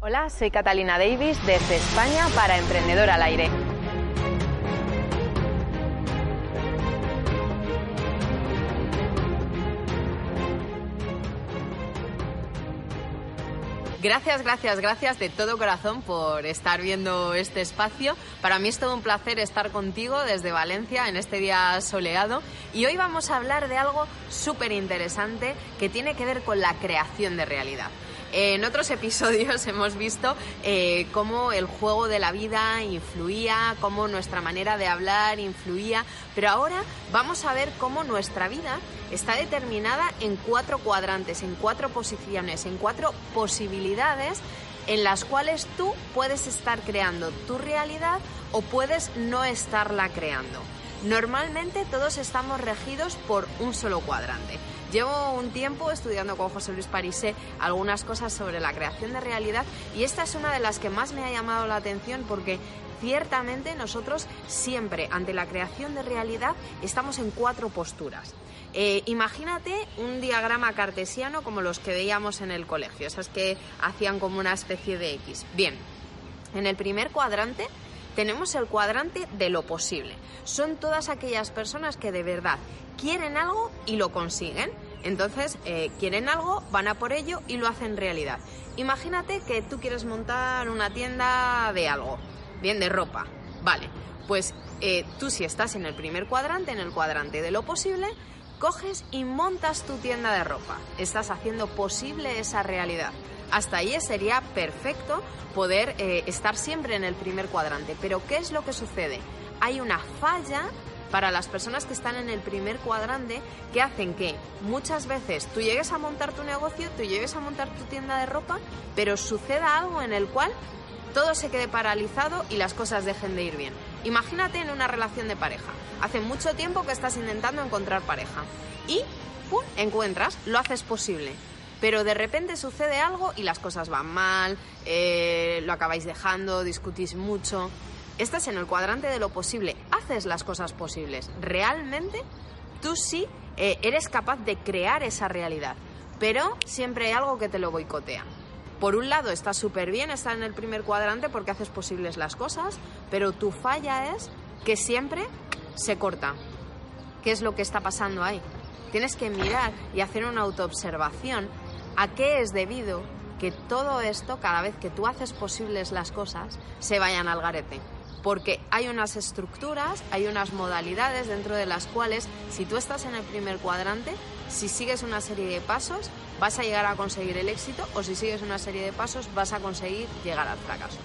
Hola, soy Catalina Davis desde España para Emprendedor al Aire. Gracias, gracias, gracias de todo corazón por estar viendo este espacio. Para mí es todo un placer estar contigo desde Valencia en este día soleado y hoy vamos a hablar de algo súper interesante que tiene que ver con la creación de realidad. En otros episodios (laughs) hemos visto eh, cómo el juego de la vida influía, cómo nuestra manera de hablar influía, pero ahora vamos a ver cómo nuestra vida está determinada en cuatro cuadrantes, en cuatro posiciones, en cuatro posibilidades en las cuales tú puedes estar creando tu realidad o puedes no estarla creando. Normalmente todos estamos regidos por un solo cuadrante. Llevo un tiempo estudiando con José Luis Parisé algunas cosas sobre la creación de realidad y esta es una de las que más me ha llamado la atención porque ciertamente nosotros siempre ante la creación de realidad estamos en cuatro posturas. Eh, imagínate un diagrama cartesiano como los que veíamos en el colegio, esas que hacían como una especie de X. Bien, en el primer cuadrante tenemos el cuadrante de lo posible. Son todas aquellas personas que de verdad quieren algo y lo consiguen. Entonces, eh, quieren algo, van a por ello y lo hacen realidad. Imagínate que tú quieres montar una tienda de algo, bien, de ropa. Vale, pues eh, tú si estás en el primer cuadrante, en el cuadrante de lo posible, coges y montas tu tienda de ropa. Estás haciendo posible esa realidad. Hasta ahí sería perfecto poder eh, estar siempre en el primer cuadrante. Pero ¿qué es lo que sucede? Hay una falla para las personas que están en el primer cuadrante que hacen que muchas veces tú llegues a montar tu negocio, tú llegues a montar tu tienda de ropa, pero suceda algo en el cual todo se quede paralizado y las cosas dejen de ir bien. Imagínate en una relación de pareja. Hace mucho tiempo que estás intentando encontrar pareja y ¡pum! encuentras, lo haces posible. Pero de repente sucede algo y las cosas van mal, eh, lo acabáis dejando, discutís mucho. Estás en el cuadrante de lo posible, haces las cosas posibles. Realmente tú sí eh, eres capaz de crear esa realidad, pero siempre hay algo que te lo boicotea. Por un lado está súper bien estar en el primer cuadrante porque haces posibles las cosas, pero tu falla es que siempre se corta. ¿Qué es lo que está pasando ahí? Tienes que mirar y hacer una autoobservación a qué es debido que todo esto, cada vez que tú haces posibles las cosas, se vayan al garete. Porque hay unas estructuras, hay unas modalidades dentro de las cuales, si tú estás en el primer cuadrante, si sigues una serie de pasos, vas a llegar a conseguir el éxito o si sigues una serie de pasos, vas a conseguir llegar al fracaso.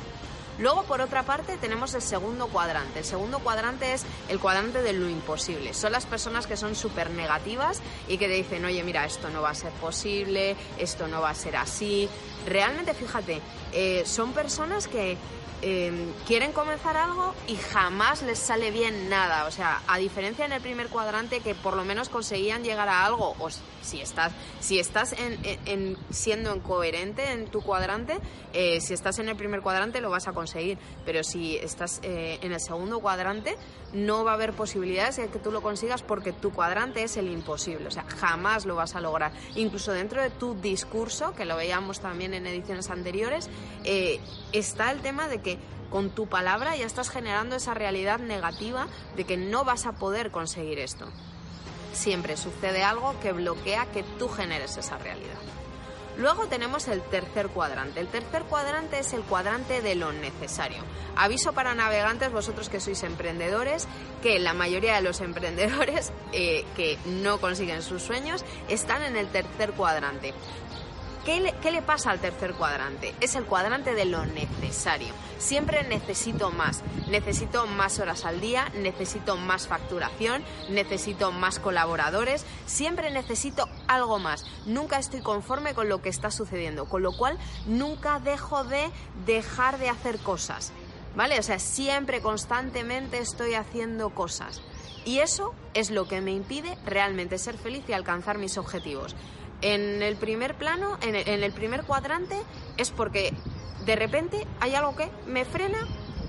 Luego, por otra parte, tenemos el segundo cuadrante. El segundo cuadrante es el cuadrante de lo imposible. Son las personas que son súper negativas y que te dicen, oye, mira, esto no va a ser posible, esto no va a ser así. Realmente, fíjate, eh, son personas que eh, quieren comenzar algo y jamás les sale bien nada. O sea, a diferencia en el primer cuadrante que por lo menos conseguían llegar a algo, o si estás, si estás en- en siendo incoherente en tu cuadrante, eh, si estás en el primer cuadrante lo vas a conseguir. Pero si estás eh, en el segundo cuadrante, no va a haber posibilidades de que tú lo consigas porque tu cuadrante es el imposible. O sea, jamás lo vas a lograr. Incluso dentro de tu discurso, que lo veíamos también en ediciones anteriores, eh, está el tema de que con tu palabra ya estás generando esa realidad negativa de que no vas a poder conseguir esto. Siempre sucede algo que bloquea que tú generes esa realidad. Luego tenemos el tercer cuadrante. El tercer cuadrante es el cuadrante de lo necesario. Aviso para navegantes, vosotros que sois emprendedores, que la mayoría de los (laughs) emprendedores eh, que no consiguen sus sueños están en el tercer cuadrante. ¿Qué le, pasa al tercer cuadrante? Es el cuadrante de lo necesario. Siempre necesito más. Necesito más horas al día, necesito más facturación, necesito más colaboradores, siempre necesito algo más. Nunca estoy conforme con lo que está sucediendo, con lo cual nunca dejo de dejar de hacer cosas. ¿Vale? O sea, siempre, constantemente estoy haciendo cosas. Y eso es lo que me impide realmente ser feliz y alcanzar mis objetivos. En el primer plano, en el, primer cuadrante, es porque de repente hay algo que me frena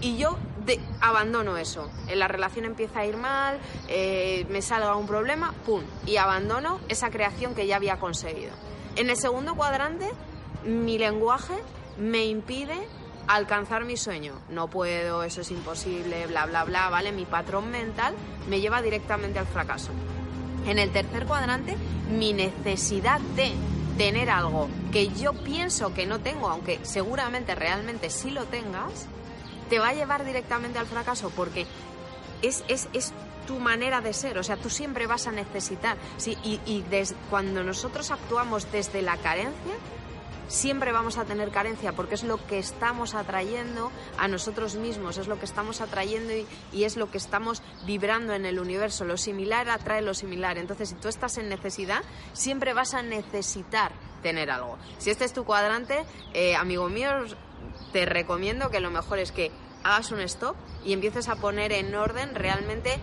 y yo de, abandono eso. Eh, La relación empieza a ir mal, eh, me salga un problema, ¡pum! Y abandono esa creación que ya había conseguido. En el segundo cuadrante, mi lenguaje me impide alcanzar mi sueño. No puedo, eso es imposible, bla, bla, bla, ¿vale? Mi patrón mental me lleva directamente al fracaso. En el tercer cuadrante, mi necesidad de tener algo que yo pienso que no tengo, aunque seguramente realmente sí lo tengas, te va a llevar directamente al fracaso porque es, es, es tu manera de ser, o sea, tú siempre vas a necesitar. Sí, y cuando nosotros actuamos desde la carencia, siempre vamos a tener carencia porque es lo que estamos atrayendo a nosotros mismos, es lo que estamos atrayendo y, es lo que estamos vibrando en el universo. Lo similar atrae lo similar. Entonces, si tú estás en necesidad, siempre vas a necesitar tener algo. Si este es tu cuadrante, eh, amigo mío, te recomiendo que lo mejor es que hagas un stop y empieces a poner en orden realmente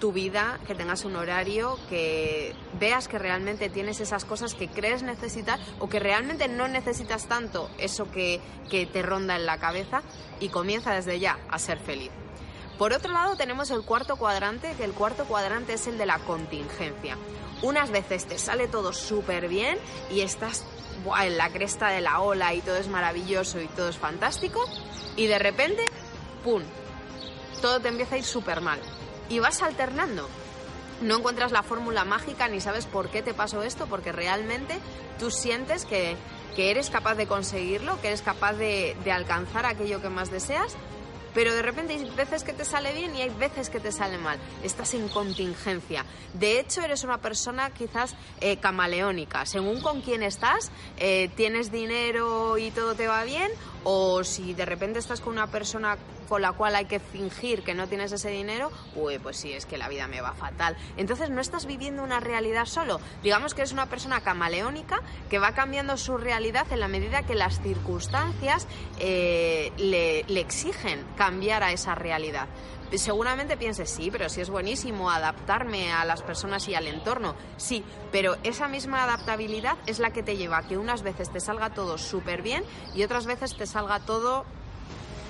tu vida, que tengas un horario, que veas que realmente tienes esas cosas que crees necesitar o que realmente no necesitas tanto eso que, que te ronda en la cabeza y comienza desde ya a ser feliz. Por otro lado tenemos el cuarto cuadrante, que el cuarto cuadrante es el de la contingencia. Unas veces te sale todo súper bien y estás en la cresta de la ola y todo es maravilloso y todo es fantástico y de repente, ¡pum!, todo te empieza a ir súper mal. Y vas alternando. No encuentras la fórmula mágica ni sabes por qué te pasó esto, porque realmente tú sientes que, que eres capaz de conseguirlo, que eres capaz de, de alcanzar aquello que más deseas, pero de repente hay veces que te sale bien y hay veces que te sale mal. Estás en contingencia. De hecho, eres una persona quizás eh, camaleónica. Según con quién estás, eh, tienes dinero y todo te va bien, o si de repente estás con una persona con la cual hay que fingir que no tienes ese dinero, uy, pues sí, es que la vida me va fatal. Entonces no estás viviendo una realidad solo. Digamos que eres una persona camaleónica que va cambiando su realidad en la medida que las circunstancias eh, le, le exigen cambiar a esa realidad. Seguramente pienses, sí, pero sí es buenísimo adaptarme a las personas y al entorno. Sí, pero esa misma adaptabilidad es la que te lleva a que unas veces te salga todo súper bien y otras veces te salga todo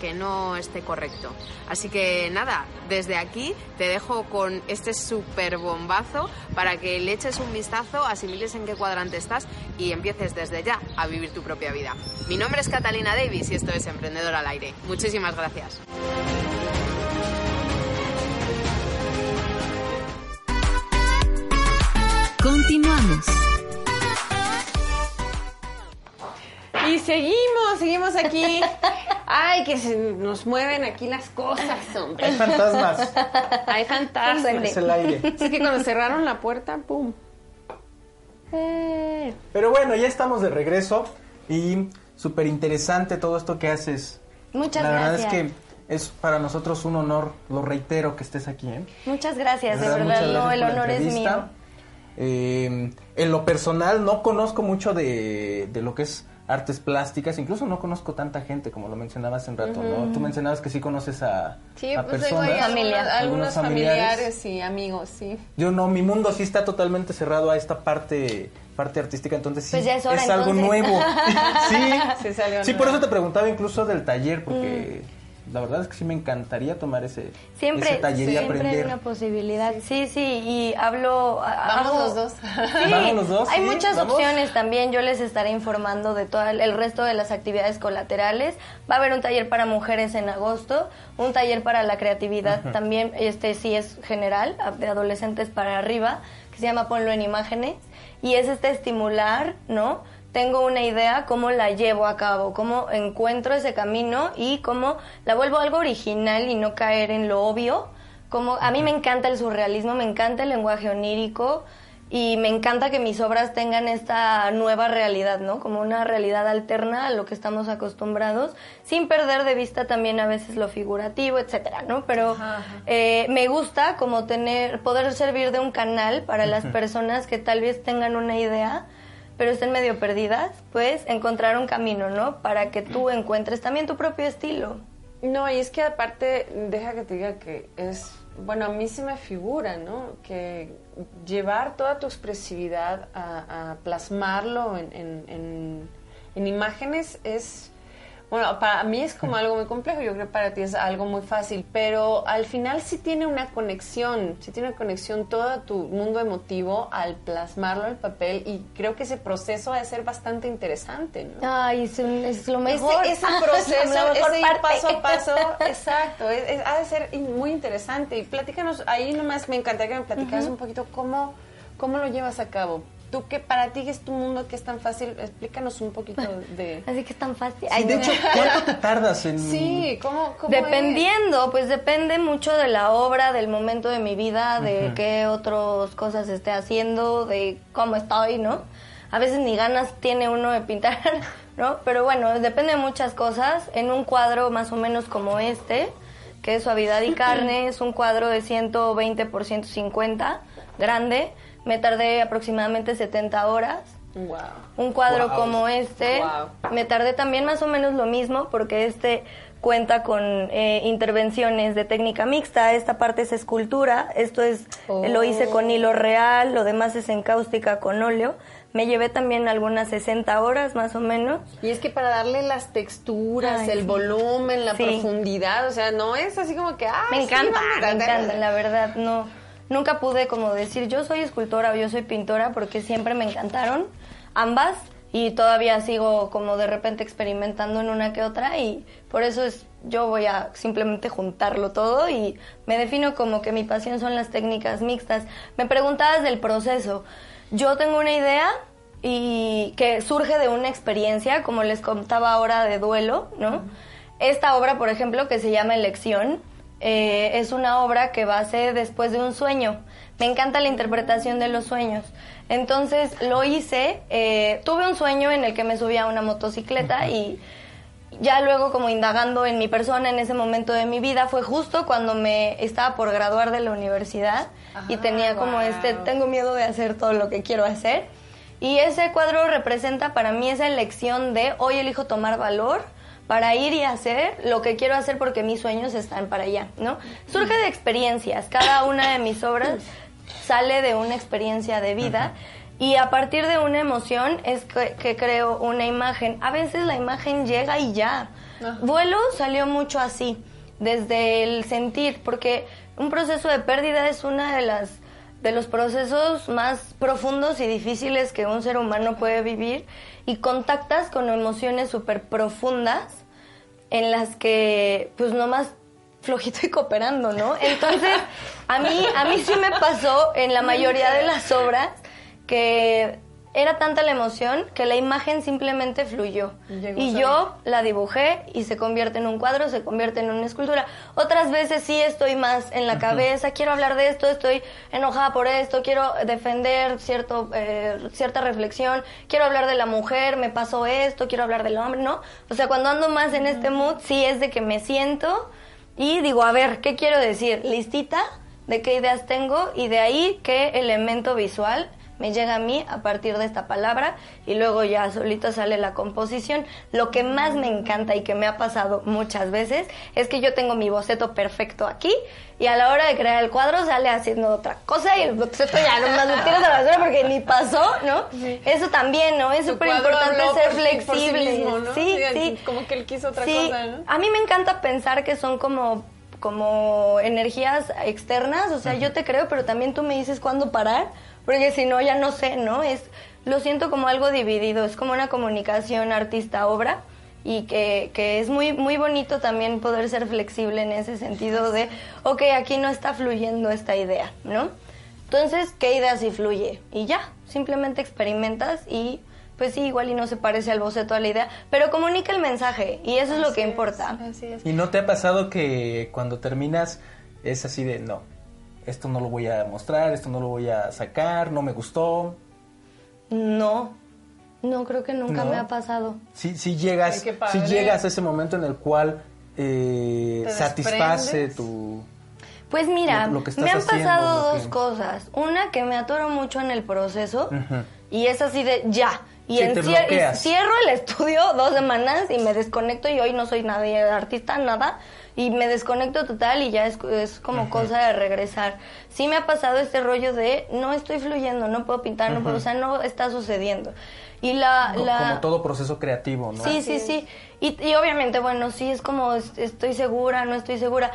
que no esté correcto. Así que nada, desde aquí te dejo con este súper bombazo para que le eches un vistazo, asimiles en qué cuadrante estás y empieces desde ya a vivir tu propia vida. Mi nombre es Catalina Davis y esto es Emprendedor al Aire. Muchísimas gracias. Continuamos. Y seguimos, seguimos aquí. Ay, que se nos mueven aquí las cosas, hombre. Hay fantasmas. Hay fantasmas. Es el aire. Es que cuando cerraron la puerta, ¡pum! Eh, Pero bueno, ya estamos de regreso y súper interesante todo esto que haces. Muchas La verdad gracias. es que es para nosotros un honor, lo reitero, que estés aquí. ¿eh? Muchas gracias, de verdad, no, gracias el honor es mío. Eh, en lo personal no conozco mucho de, de lo que es artes plásticas, incluso no conozco tanta gente como lo mencionabas un rato, ¿no? Tú mencionabas que sí conoces a, Sí, a pues personas. Familia. algunos Algunos familiares. familiares y amigos, sí. Yo no, mi mundo sí está totalmente cerrado a esta parte parte artística, entonces sí Pues ya es hora, algo entonces. nuevo. (laughs) sí, Sí sí, por eso te preguntaba incluso del taller, porque la verdad es que sí me encantaría tomar ese, Siempre, ese taller y siempre hay aprender. una posibilidad. Sí, sí, y hablo... Vamos hago- los dos. Sí, Vamos los dos, hay sí, muchas vamos. opciones también. Yo les estaré informando de todo el, el resto de las actividades colaterales. Va a haber un taller para mujeres en agosto, un taller para la creatividad también. Este sí es general, de adolescentes para arriba, que se llama Ponlo en Imágenes. Y es este estimular, ¿no? Tengo una idea, cómo la llevo a cabo, cómo encuentro ese camino y cómo la vuelvo algo original y no caer en lo obvio. Como a mí me encanta el surrealismo, me encanta el lenguaje onírico y me encanta que mis obras tengan esta nueva realidad, ¿no? Como una realidad alterna a lo que estamos acostumbrados, sin perder de vista también a veces lo figurativo, etcétera, ¿no? Pero eh, me gusta como tener, poder servir de un canal para las (laughs) personas que tal vez tengan una idea, pero estén medio perdidas, pues encontrar un camino, ¿no? Para que tú encuentres también tu propio estilo. No, y es que aparte, deja que te diga que es, bueno, a mí se me figura, ¿no? Que llevar toda tu expresividad a, plasmarlo en- en- en imágenes es Bueno, para mí es como algo muy complejo, yo creo que para ti es algo muy fácil, pero al final sí tiene una conexión, sí tiene una conexión todo tu mundo emotivo al plasmarlo en papel y creo que ese proceso ha de ser bastante interesante, ¿no? Ay, es, un- es lo mejor. Ese, (laughs) ese proceso, ese ir parte. paso a paso, (laughs) exacto, es- es- ha de ser muy interesante. Y platícanos, ahí nomás me encantaría que me platicaras un poquito cómo, cómo lo llevas a cabo. Tú que para ti que es tu mundo que es tan fácil, explícanos un poquito (laughs) de... Así que es tan fácil. Sí, Ay, de no. hecho, ¿cuánto te tardas en...? Sí, ¿cómo, cómo Dependiendo, pues depende mucho de la obra, del momento de mi vida, de qué otras cosas esté haciendo, de cómo estoy, ¿no? A veces ni ganas tiene uno de pintar, (laughs) ¿no? Pero bueno, depende de muchas cosas. En un cuadro más o menos como este, que es suavidad y (laughs) carne, es un cuadro de 120 por 150, grande. Me tardé aproximadamente 70 horas. Wow. Un cuadro Wow. como este, Wow. me tardé también más o menos lo mismo porque este cuenta con eh, intervenciones de técnica mixta, esta parte es escultura, esto es Oh. lo hice con hilo real, lo demás es en cáustica con óleo. Me llevé también algunas 60 horas más o menos. Y es que para darle las texturas, Ay, el sí. volumen, la Sí. profundidad, o sea, no es así como que, ah, Me encanta, me encanta, la verdad, no. Nunca pude como decir yo soy escultora o yo soy pintora porque siempre me encantaron ambas y todavía sigo como de repente experimentando en una que otra y por eso es yo voy a simplemente juntarlo todo y me defino como que mi pasión son las técnicas mixtas. Me preguntabas del proceso. Yo tengo una idea y que surge de una experiencia, como les contaba ahora de duelo, ¿no? Esta obra, por ejemplo, que se llama Elección, eh, es una obra que va a ser después de un sueño. Me encanta la interpretación de los sueños. Entonces lo hice, eh, tuve un sueño en el que me subía a una motocicleta y ya luego como indagando en mi persona en ese momento de mi vida fue justo cuando me estaba por graduar de la universidad y Ah, tenía como wow. este, tengo miedo de hacer todo lo que quiero hacer. Y ese cuadro representa para mí esa elección de hoy elijo tomar valor para ir y hacer lo que quiero hacer porque mis sueños están para allá, ¿no? Surge de experiencias, cada una de mis obras sale de una experiencia de vida y a partir de una emoción es que, que creo una imagen. A veces la imagen llega y ya. Vuelo salió mucho así, desde el sentir, porque un proceso de pérdida es una de las de los procesos más profundos y difíciles que un ser humano puede vivir y contactas con emociones súper profundas en las que pues nomás flojito y cooperando, ¿no? Entonces, a mí, a mí sí me pasó en la mayoría de las obras que era tanta la emoción que la imagen simplemente fluyó. Llegó Y yo la dibujé y se convierte en un cuadro, se convierte en una escultura. Otras veces sí estoy más en la cabeza, quiero hablar de esto, estoy enojada por esto, quiero defender cierto, eh, cierta reflexión, quiero hablar de la mujer, me pasó esto, quiero hablar del hombre, ¿no? O sea, cuando ando más en este mood, sí es de que me siento y digo, a ver, ¿qué quiero decir? Listita de qué ideas tengo y de ahí qué elemento visual me llega a mí a partir de esta palabra y luego ya solito sale la composición. Lo que más me encanta y que me ha pasado muchas veces es que yo tengo mi boceto perfecto aquí y a la hora de crear el cuadro sale haciendo otra cosa y el boceto ya nomás lo tiras a la basura porque ni pasó, ¿no? Eso también, ¿no? Es súper importante ser por sí flexible. mismo, ¿no? Sí, Sí, como que él quiso otra Sí. cosa, ¿no? A mí me encanta pensar que son como como energías externas, o sea, yo te creo, pero también tú me dices cuándo parar, porque si no ya no sé, ¿no? Es lo siento como algo dividido, es como una comunicación artista-obra y que, que es muy muy bonito también poder ser flexible en ese sentido de, ok, aquí no está fluyendo esta idea, ¿no? Entonces, ¿qué idea sí fluye? Y ya, simplemente experimentas y pues sí, igual y no se parece al boceto a la idea, pero comunica el mensaje y eso es lo que importa. Así es. ¿Y no te ha pasado que cuando terminas es así de, no, esto no lo voy a mostrar, esto no lo voy a sacar, no me gustó? No, no creo que nunca ¿No? me ha pasado. Si, si llegas, Ay, llegas a ese momento en el cual eh, ¿Te satisface tu... Pues mira, Lo- lo que estás me han haciendo, pasado dos que- cosas. Una que me atoro mucho en el proceso y es así de ya. y, Sí, encier- y cierro el estudio (laughs) dos semanas y me desconecto y hoy no soy nadie artista, nada. Y me desconecto total y ya es, es como cosa de regresar. Sí me ha pasado este rollo de no estoy fluyendo, no puedo pintar, no puedo, o sea, no está sucediendo. Y la... Co- la Como todo proceso creativo, ¿no? Sí, sí, sí. Y, y obviamente, bueno, sí es como es- estoy segura, no estoy segura.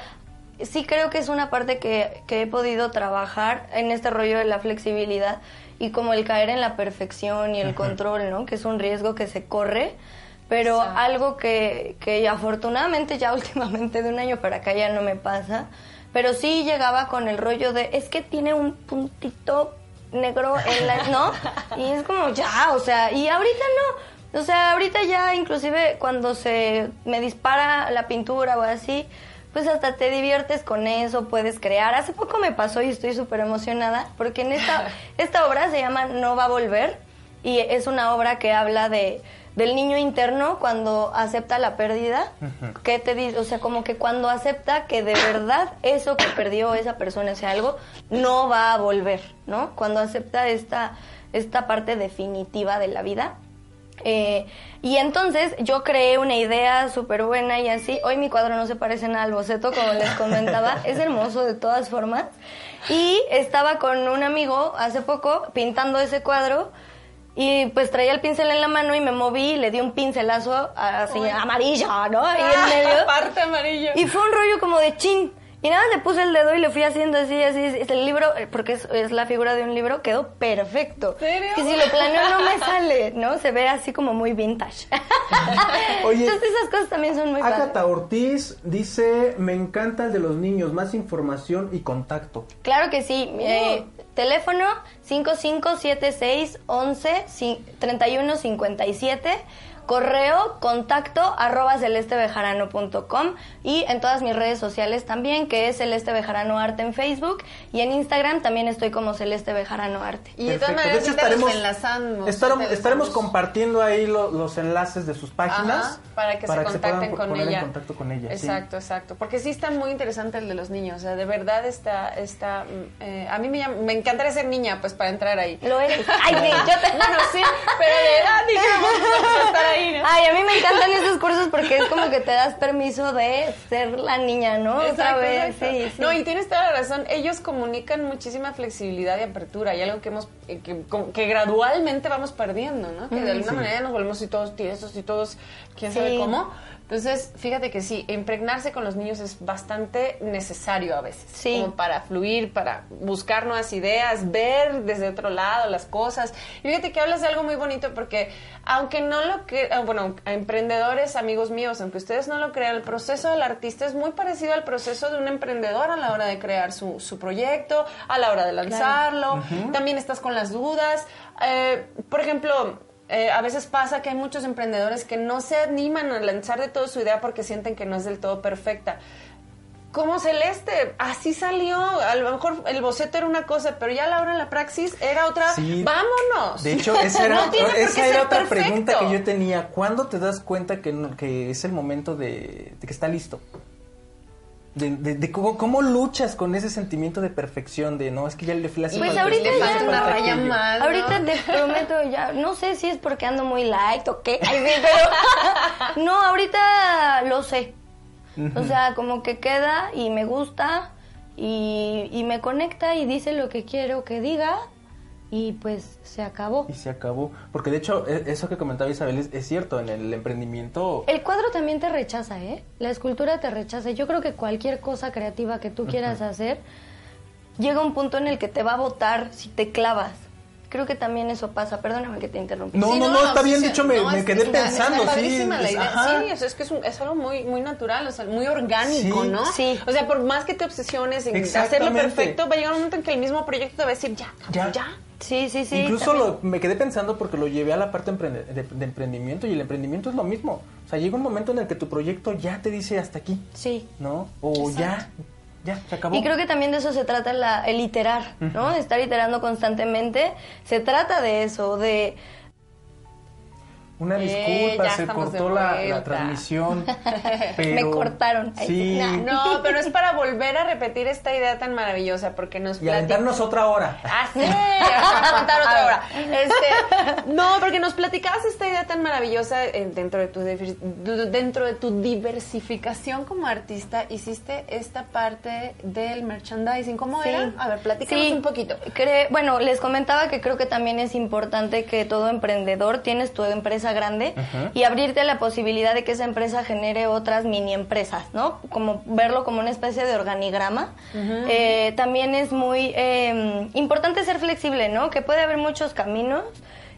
Sí creo que es una parte que, que he podido trabajar en este rollo de la flexibilidad y como el caer en la perfección y el control, ¿no? Que es un riesgo que se corre, pero Exacto. algo que, que afortunadamente ya (laughs) últimamente de un año para acá ya no me pasa, pero sí llegaba con el rollo de, es que tiene un puntito negro en la, ¿no? Y es como, ya, o sea, y ahorita no. O sea, ahorita ya inclusive cuando se me dispara la pintura o así, pues hasta te diviertes con eso, puedes crear. Hace poco me pasó y estoy súper emocionada porque en esta, (laughs) esta obra se llama No va a volver y es una obra que habla de del niño interno cuando acepta la pérdida, que te dice, o sea, como que cuando acepta que de verdad eso que perdió esa persona, o sea, algo, no va a volver, ¿no? Cuando acepta esta, esta parte definitiva de la vida. Eh, y entonces yo creé una idea súper buena y así. Hoy mi cuadro no se parece nada al boceto, como les comentaba. (laughs) es hermoso de todas formas. Y estaba con un amigo hace poco pintando ese cuadro. Y pues traía el pincel en la mano y me moví y le di un pincelazo así amarillo, ¿no? Ahí en (laughs) medio. Parte amarillo. Y fue un rollo como de chin. Y nada, le puse el dedo y le fui haciendo así, así. El libro, eh, porque es, es la figura de un libro, quedó perfecto. ¿Serio? Que si lo planeo no me sale, ¿no? Se ve así como muy vintage. (laughs) Oye, Entonces esas cosas también son muy. Agatha Ortiz dice, me encanta el de los niños, más información y contacto. Claro que sí. Eh, teléfono 5576113157. Correo contacto arroba celestebejarano.com y en todas mis redes sociales también, que es Celeste Bejarano Arte en Facebook y en Instagram también estoy como Celeste Bejarano Arte. Y de todas maneras, estaremos, enlazamos. estaremos, compartiendo ahí lo- los enlaces de sus páginas. Ajá, para que se puedan contacten con poner ella. en contacto con ella. sí. Exacto, exacto. Porque sí está muy interesante el de los niños. O sea, de verdad está. está mm, eh, a mí me, llama- me encantaría ser niña, pues, para entrar ahí. Lo eres. Ay, sí, yo te... (laughs) Bueno, sí, pero de edad, digamos, (laughs) estar ahí, ¿no? Ay, a mí me encantan esos cursos porque es como que te das permiso de ser la niña, ¿no? Exacto, exacto. sí, sí. No, y tienes toda la razón. Ellos comunican muchísima flexibilidad y apertura y algo que hemos eh, que, gradualmente vamos perdiendo, ¿no? Que de alguna Sí. manera nos volvemos y todos tiesos y todos quién sabe cómo. Entonces, fíjate que sí, impregnarse con los niños es bastante necesario a veces. Sí. Como para fluir, para buscar nuevas ideas, ver desde otro lado las cosas. Y fíjate que hablas de algo muy bonito porque, aunque no lo que, ah, bueno, a emprendedores, amigos míos, aunque ustedes no lo crean, el proceso del artista es muy parecido al proceso de un emprendedor a la hora de crear su, su proyecto, a la hora de lanzarlo. También estás con las dudas. Eh, por ejemplo, eh, a veces pasa que hay muchos emprendedores que no se animan a lanzar de todo su idea porque sienten que no es del todo perfecta. Como Celeste, así salió. A lo mejor el boceto era una cosa, pero ya a la hora de la praxis era otra. Sí. ¡Vámonos! De hecho, esa (laughs) era, No esa otra perfecto. pregunta que yo tenía. ¿Cuándo te das cuenta que, es el momento de, de que está listo? De, de- de cómo, cómo luchas con ese sentimiento de perfección, de no, es que ya le hace Pues falta ahorita ya Una raya más. ¿no? Ahorita te prometo, ya, no sé si es porque ando muy light o qué, (laughs) ay, sí, pero no, ahorita lo sé. O sea, como que queda y me gusta y, y me conecta y dice lo que quiero que diga y pues se acabó. Y se acabó. Porque de hecho, e- eso que comentaba Isabel es, es cierto, en el emprendimiento... El cuadro también te rechaza, ¿eh? La escultura te rechaza. Yo creo que cualquier cosa creativa que tú quieras hacer llega un punto en el que te va a botar si te clavas. Creo que también eso pasa. Perdóname que te interrumpí. No, Sí, no, no, está bien, sí, hecho me, no, me es- quedé pensando, está sí. padrísima la es- idea. ajá. Sí, o sea, es que es, un- es algo muy, muy natural, o sea, muy orgánico, Sí. ¿no? Sí. O sea, por más que te obsesiones en hacerlo perfecto, va a llegar un momento en que el mismo proyecto te va a decir, ya, Ya. ya. Sí, sí, sí. Incluso lo- me quedé pensando porque lo llevé a la parte emprende- de, de emprendimiento y el emprendimiento es lo mismo. O sea, llega un momento en el que tu proyecto ya te dice hasta aquí, Sí. ¿no? O ya, ya, se acabó. Y creo que también de eso se trata la, el iterar, ¿no? Estar iterando constantemente. Se trata de eso, de... Una Eh, disculpa, se cortó la, transmisión. (laughs) Me cortaron. Sí. (laughs) No, pero es para volver a repetir esta idea tan maravillosa, porque nos Y aventarnos otra hora. Ah, sí, vamos a contar otra hora. (laughs) Este, no, porque nos platicabas esta idea tan maravillosa eh, dentro de tu dentro de tu diversificación como artista, hiciste esta parte del merchandising. ¿Cómo Sí. era? A ver, platícanos Sí. un poquito. Cre- bueno, les comentaba que creo que también es importante que todo emprendedor tienes tu empresa grande y abrirte la posibilidad de que esa empresa genere otras mini empresas, ¿no? Como verlo como una especie de organigrama. Eh, también es muy eh, importante ser flexible, ¿no? Que puede haber muchos caminos.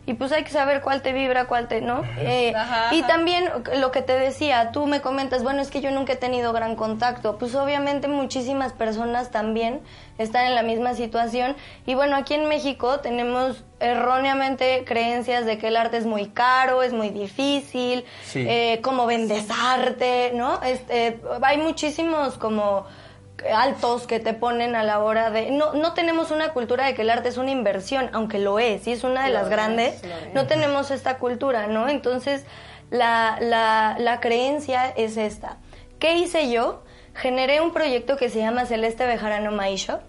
Y pues hay que saber cuál te vibra, cuál te, ¿no? Eh, Ajá, y también lo que te decía, tú me comentas, bueno, es que yo nunca he tenido gran contacto. Pues obviamente muchísimas personas también están en la misma situación. Y bueno, aquí en México tenemos erróneamente creencias de que el arte es muy caro, es muy difícil, Sí. eh, cómo vendes arte, ¿no? Este, hay muchísimos como altos que te ponen a la hora de... No, no tenemos una cultura de que el arte es una inversión, aunque lo es, y es una de las grandes, no tenemos esta cultura, ¿no? Entonces, la, la, la creencia es esta. ¿Qué hice yo? Generé un proyecto que se llama Celeste Bejarano My Shop,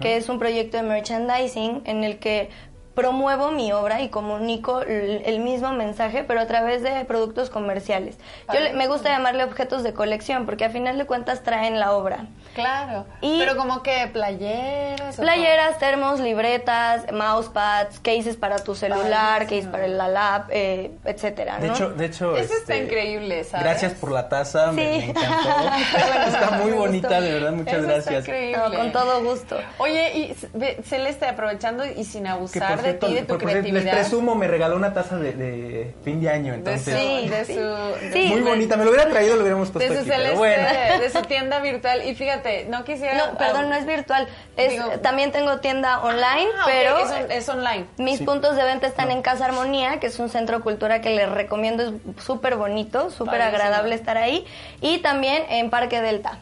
que es un proyecto de merchandising en el que promuevo mi obra y comunico l- el mismo mensaje, pero a través de productos comerciales. Yo le- me gusta llamarle objetos de colección, porque a final de cuentas traen la obra. Claro. Y- Pero como que playeras. Playeras, termos, libretas, mousepads, cases para tu celular, case para la lap, eh, etcétera, De ¿no? hecho, de hecho, Eso está este, increíble, ¿sabes? Gracias por la taza, me, Sí. me encantó. (laughs) está muy Me bonita, gustó. de verdad, muchas Eso está gracias. increíble. No, con todo gusto. Oye, y Celeste, aprovechando y sin abusar de ti, de tu les presumo, me regaló una taza de, de fin de año, de su, entonces. Sí, de sí. su, de Sí. Muy su- bonita, me lo hubiera traído, lo hubiéramos de puesto su aquí, pero celeste, bueno. (laughs) de su tienda virtual. Y fíjate, no quisiera. No, perdón, no es virtual. Es, Digo- también tengo tienda online, Ah, pero es, on- es online. mis Sí. puntos de venta están en Casa Armonía, que es un centro cultural que les recomiendo, es súper bonito, súper agradable estar ahí. Y también en Parque Delta.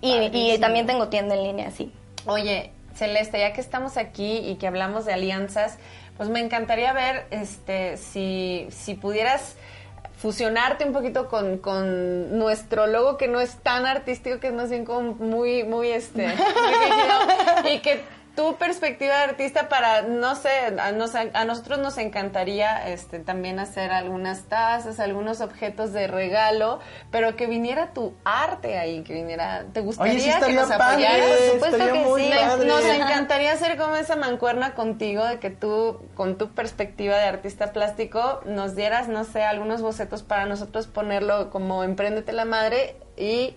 Y, y también tengo tienda en línea, sí. Oye, Celeste, ya que estamos aquí y que hablamos de alianzas, pues me encantaría ver este si, si pudieras fusionarte un poquito con, con nuestro logo que no es tan artístico, que es más bien como muy, muy este, (laughs) muy rígido, y que tu perspectiva de artista para, no sé, a, nos- a nosotros nos encantaría este, también hacer algunas tazas, algunos objetos de regalo, pero que viniera tu arte ahí, que viniera, ¿te gustaría Oye, sí que nos padre, apoyaras? Por supuesto que sí. Padre. nos encantaría hacer como esa mancuerna contigo, de que tú, con tu perspectiva de artista plástico, nos dieras, no sé, algunos bocetos para nosotros ponerlo como Empréndete la Madre y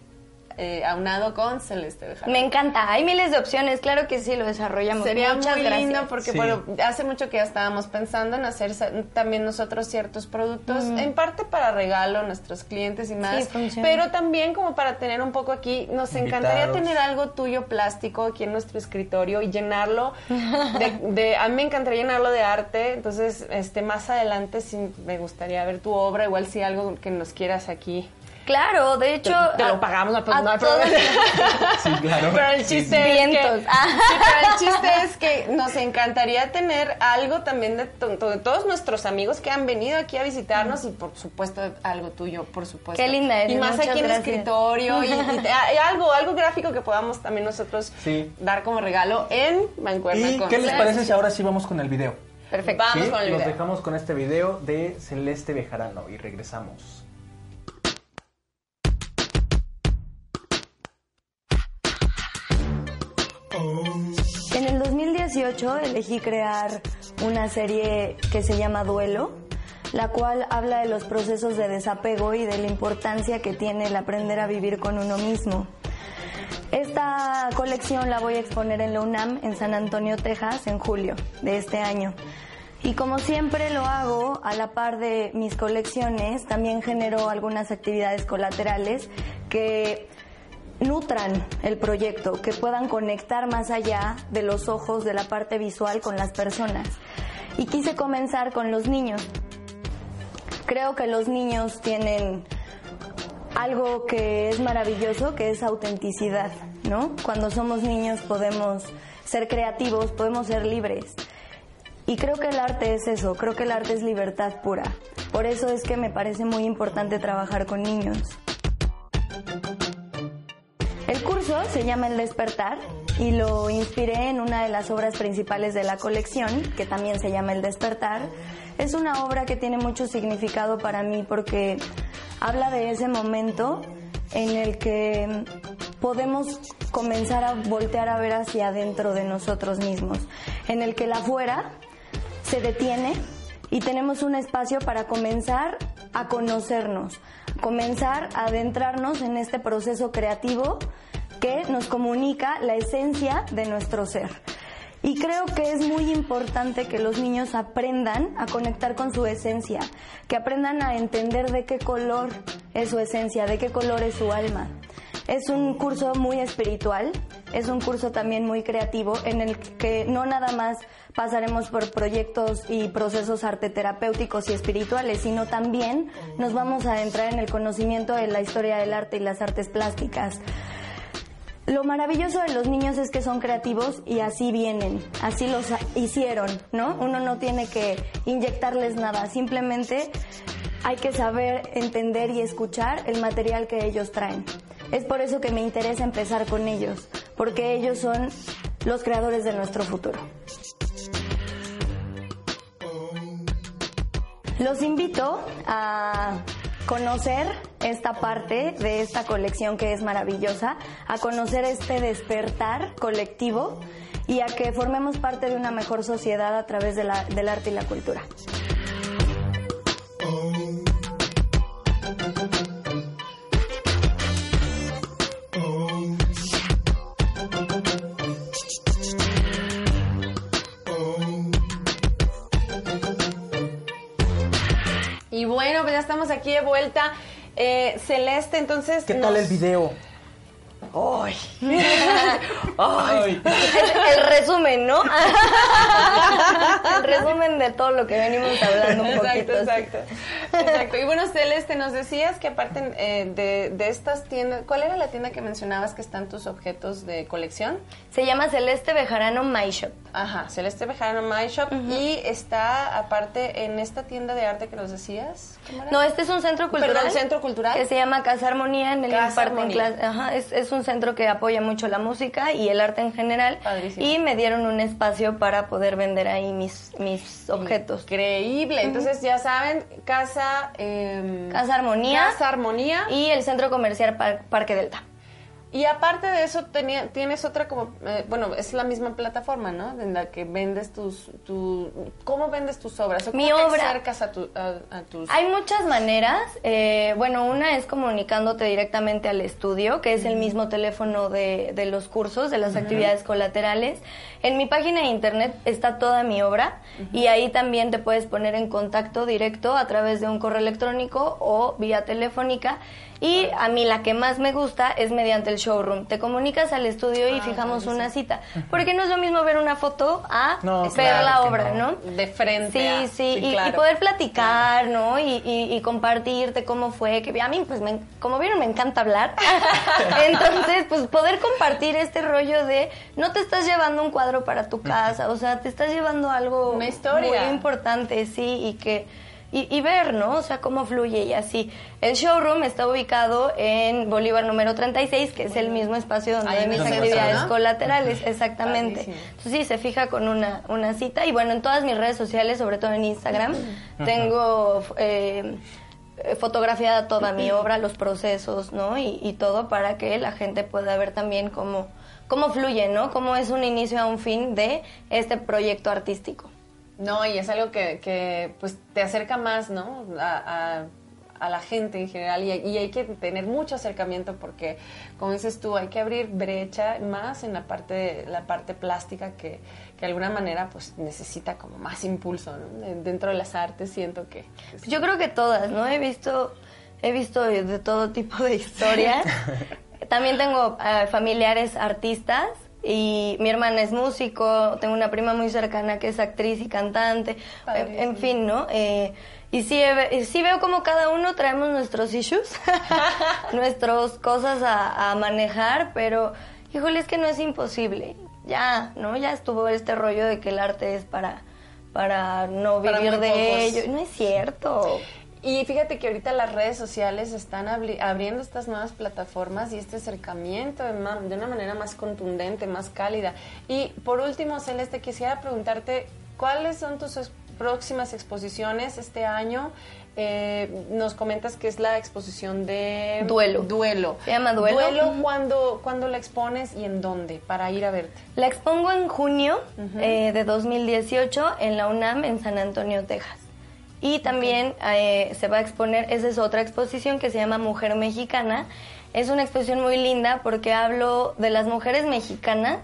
eh, aunado con Celeste Bejarano. Me encanta, hay miles de opciones, claro que sí, lo desarrollamos. Sería Muchas muy gracias. lindo porque, Sí. bueno, hace mucho que ya estábamos pensando en hacer también nosotros ciertos productos, en parte para regalo a nuestros clientes y más, funciona. pero también como para tener un poco aquí, nos encantaría Invitados. tener algo tuyo plástico aquí en nuestro escritorio y llenarlo de, (laughs) de- a mí me encantaría llenarlo de arte, entonces, este, más adelante sí me gustaría ver tu obra, igual si algo que nos quieras aquí. Claro, de hecho... te lo a- pagamos, no, pues, a no hay todos- problema. (laughs) Sí, claro. Pero el chiste sí. es Vientos. que, (laughs) Ah. sí, pero el chiste es que nos encantaría tener algo también de, to- de todos nuestros amigos que han venido aquí a visitarnos y por supuesto algo tuyo, por supuesto. Qué linda eres, Y más muchas aquí en el escritorio y, algo, algo gráfico que podamos también nosotros Sí. dar como regalo en Mancuerna ¿Y con qué les parece si ahora sí vamos con el video? Perfecto. Vamos ¿Sí? con el Los video. dejamos con este video de Celeste Bejarano y regresamos. En el 2018 elegí crear una serie que se llama Duelo, la cual habla de los procesos de desapego y de la importancia que tiene el aprender a vivir con uno mismo. Esta colección la voy a exponer en la UNAM en San Antonio, Texas, en julio de este año. Y como siempre lo hago, a la par de mis colecciones, también genero algunas actividades colaterales que nutran el proyecto, que puedan conectar más allá de los ojos, de la parte visual con las personas. Y quise comenzar con los niños. Creo que los niños tienen algo que es maravilloso, que es autenticidad, ¿no? Cuando somos niños podemos ser creativos, podemos ser libres. Y creo que el arte es eso, creo que el arte es libertad pura. Por eso es que me parece muy importante trabajar con niños. Curso se llama El despertar y lo inspiré en una de las obras principales de la colección, que también se llama El despertar. Es una obra que tiene mucho significado para mí porque habla de ese momento en el que podemos comenzar a voltear a ver hacia adentro de nosotros mismos, en el que el afuera se detiene y tenemos un espacio para comenzar a conocernos, comenzar a adentrarnos en este proceso creativo que nos comunica la esencia de nuestro ser. Y creo que es muy importante que los niños aprendan a conectar con su esencia, que aprendan a entender de qué color es su esencia, de qué color es su alma. Es un curso muy espiritual, es un curso también muy creativo en el que no nada más pasaremos por proyectos y procesos arte terapéuticos y espirituales, sino también nos vamos a entrar en el conocimiento de la historia del arte y las artes plásticas. Lo maravilloso de los niños es que son creativos y así vienen, así los hicieron, ¿no? Uno no tiene que inyectarles nada, simplemente hay que saber entender y escuchar el material que ellos traen. Es por eso que me interesa empezar con ellos, porque ellos son los creadores de nuestro futuro. Los invito a conocer esta parte de esta colección que es maravillosa, a conocer este despertar colectivo y a que formemos parte de una mejor sociedad a través de la- del arte y la cultura. Ya estamos aquí de vuelta. Eh, Celeste, entonces... ¿Qué tal el video? ¡Ay! (laughs) Ay. El, el resumen, ¿no? (laughs) el resumen de todo lo que venimos hablando un poquito. Exacto, así. exacto. Exacto. Y bueno, Celeste, nos decías que aparte eh, de, de estas tiendas, ¿cuál era la tienda que mencionabas que están tus objetos de colección? Se llama Celeste Bejarano My Shop. Ajá, Celeste Bejarano My Shop. Y está aparte en esta tienda de arte que nos decías. ¿Cómo era? No, este es un centro cultural. Perdón, ¿centro cultural? Que se llama Casa Armonía, en el Casa Armonía. clase- Ajá, es, es un centro que apoya mucho la música y el arte en general. Padrísimo. Y me dieron un espacio para poder vender ahí mis, mis objetos. Increíble. Entonces, ya saben, Casa... em, Casa Armonía. Casa Armonía. Y el centro comercial Par- Parque Delta. Y aparte de eso, tenía, tienes otra como, eh, bueno, es la misma plataforma, ¿no? En la que vendes tus, tu, ¿cómo vendes tus obras? ¿O Mi cómo te obra- acercas a, tu- a, a tus... Hay muchas maneras. eh, bueno, una es comunicándote directamente al estudio, que es el mismo teléfono de, de los cursos, de las actividades colaterales. En mi página de internet está toda mi obra y ahí también te puedes poner en contacto directo a través de un correo electrónico o vía telefónica. Y a mí la que más me gusta es mediante el showroom. Te comunicas al estudio y fijamos una cita. Porque no es lo mismo ver una foto a No, ver claro la obra, no. ¿no? De frente Sí, a- sí, sí, y, y poder platicar, ¿no? Y, y- y compartirte cómo fue. Que a mí, pues, me- como vieron, me encanta hablar. (laughs) Entonces, pues, poder compartir este rollo de no te estás llevando un cuadro para tu casa, o sea, te estás llevando algo Una historia. muy importante, sí, y que y, y ver, ¿no? O sea, cómo fluye y así. El showroom está ubicado en Bolívar número 36, que es el mismo espacio donde hay mis actividades ¿no? colaterales, exactamente. Entonces sí, se fija con una, una cita y bueno, en todas mis redes sociales, sobre todo en Instagram, tengo eh, fotografiada toda mi obra, los procesos, ¿no? Y, y todo para que la gente pueda ver también cómo, cómo fluye, ¿no? Cómo es un inicio a un fin de este proyecto artístico. No, y es algo que, que, pues te acerca más, ¿no? A, a- a la gente en general y, y hay que tener mucho acercamiento porque, como dices tú, hay que abrir brecha más en la parte, la parte plástica que, que de alguna manera pues necesita como más impulso, ¿no? De- Dentro de las artes siento que... Yo creo que todas, ¿no? He visto, he visto de todo tipo de historias. (laughs) También tengo eh, familiares artistas y mi hermana es músico, tengo una prima muy cercana que es actriz y cantante, en, fin, ¿no? Eh, y sí, he- sí veo como cada uno traemos nuestros issues, (laughs) nuestras cosas a, a manejar, pero híjole, es que no es imposible. Ya, ¿no? Ya estuvo este rollo de que el arte es para para no Para vivir muy de ello. No es cierto. Y fíjate que ahorita las redes sociales están abri- abriendo estas nuevas plataformas y este acercamiento de, una manera más contundente, más cálida. Y por último, Celeste, quisiera preguntarte, ¿cuáles son tus ex- próximas exposiciones este año? Eh, nos comentas que es la exposición de... Duelo. Duelo. Se llama Duelo. Duelo. ¿cuándo, cuándo la expones y en dónde? Para ir a verte. La expongo en junio eh, de 2018 en la UNAM en San Antonio, Texas. Y también eh, se va a exponer, esa es otra exposición que se llama Mujer Mexicana. Es una exposición muy linda porque hablo de las mujeres mexicanas,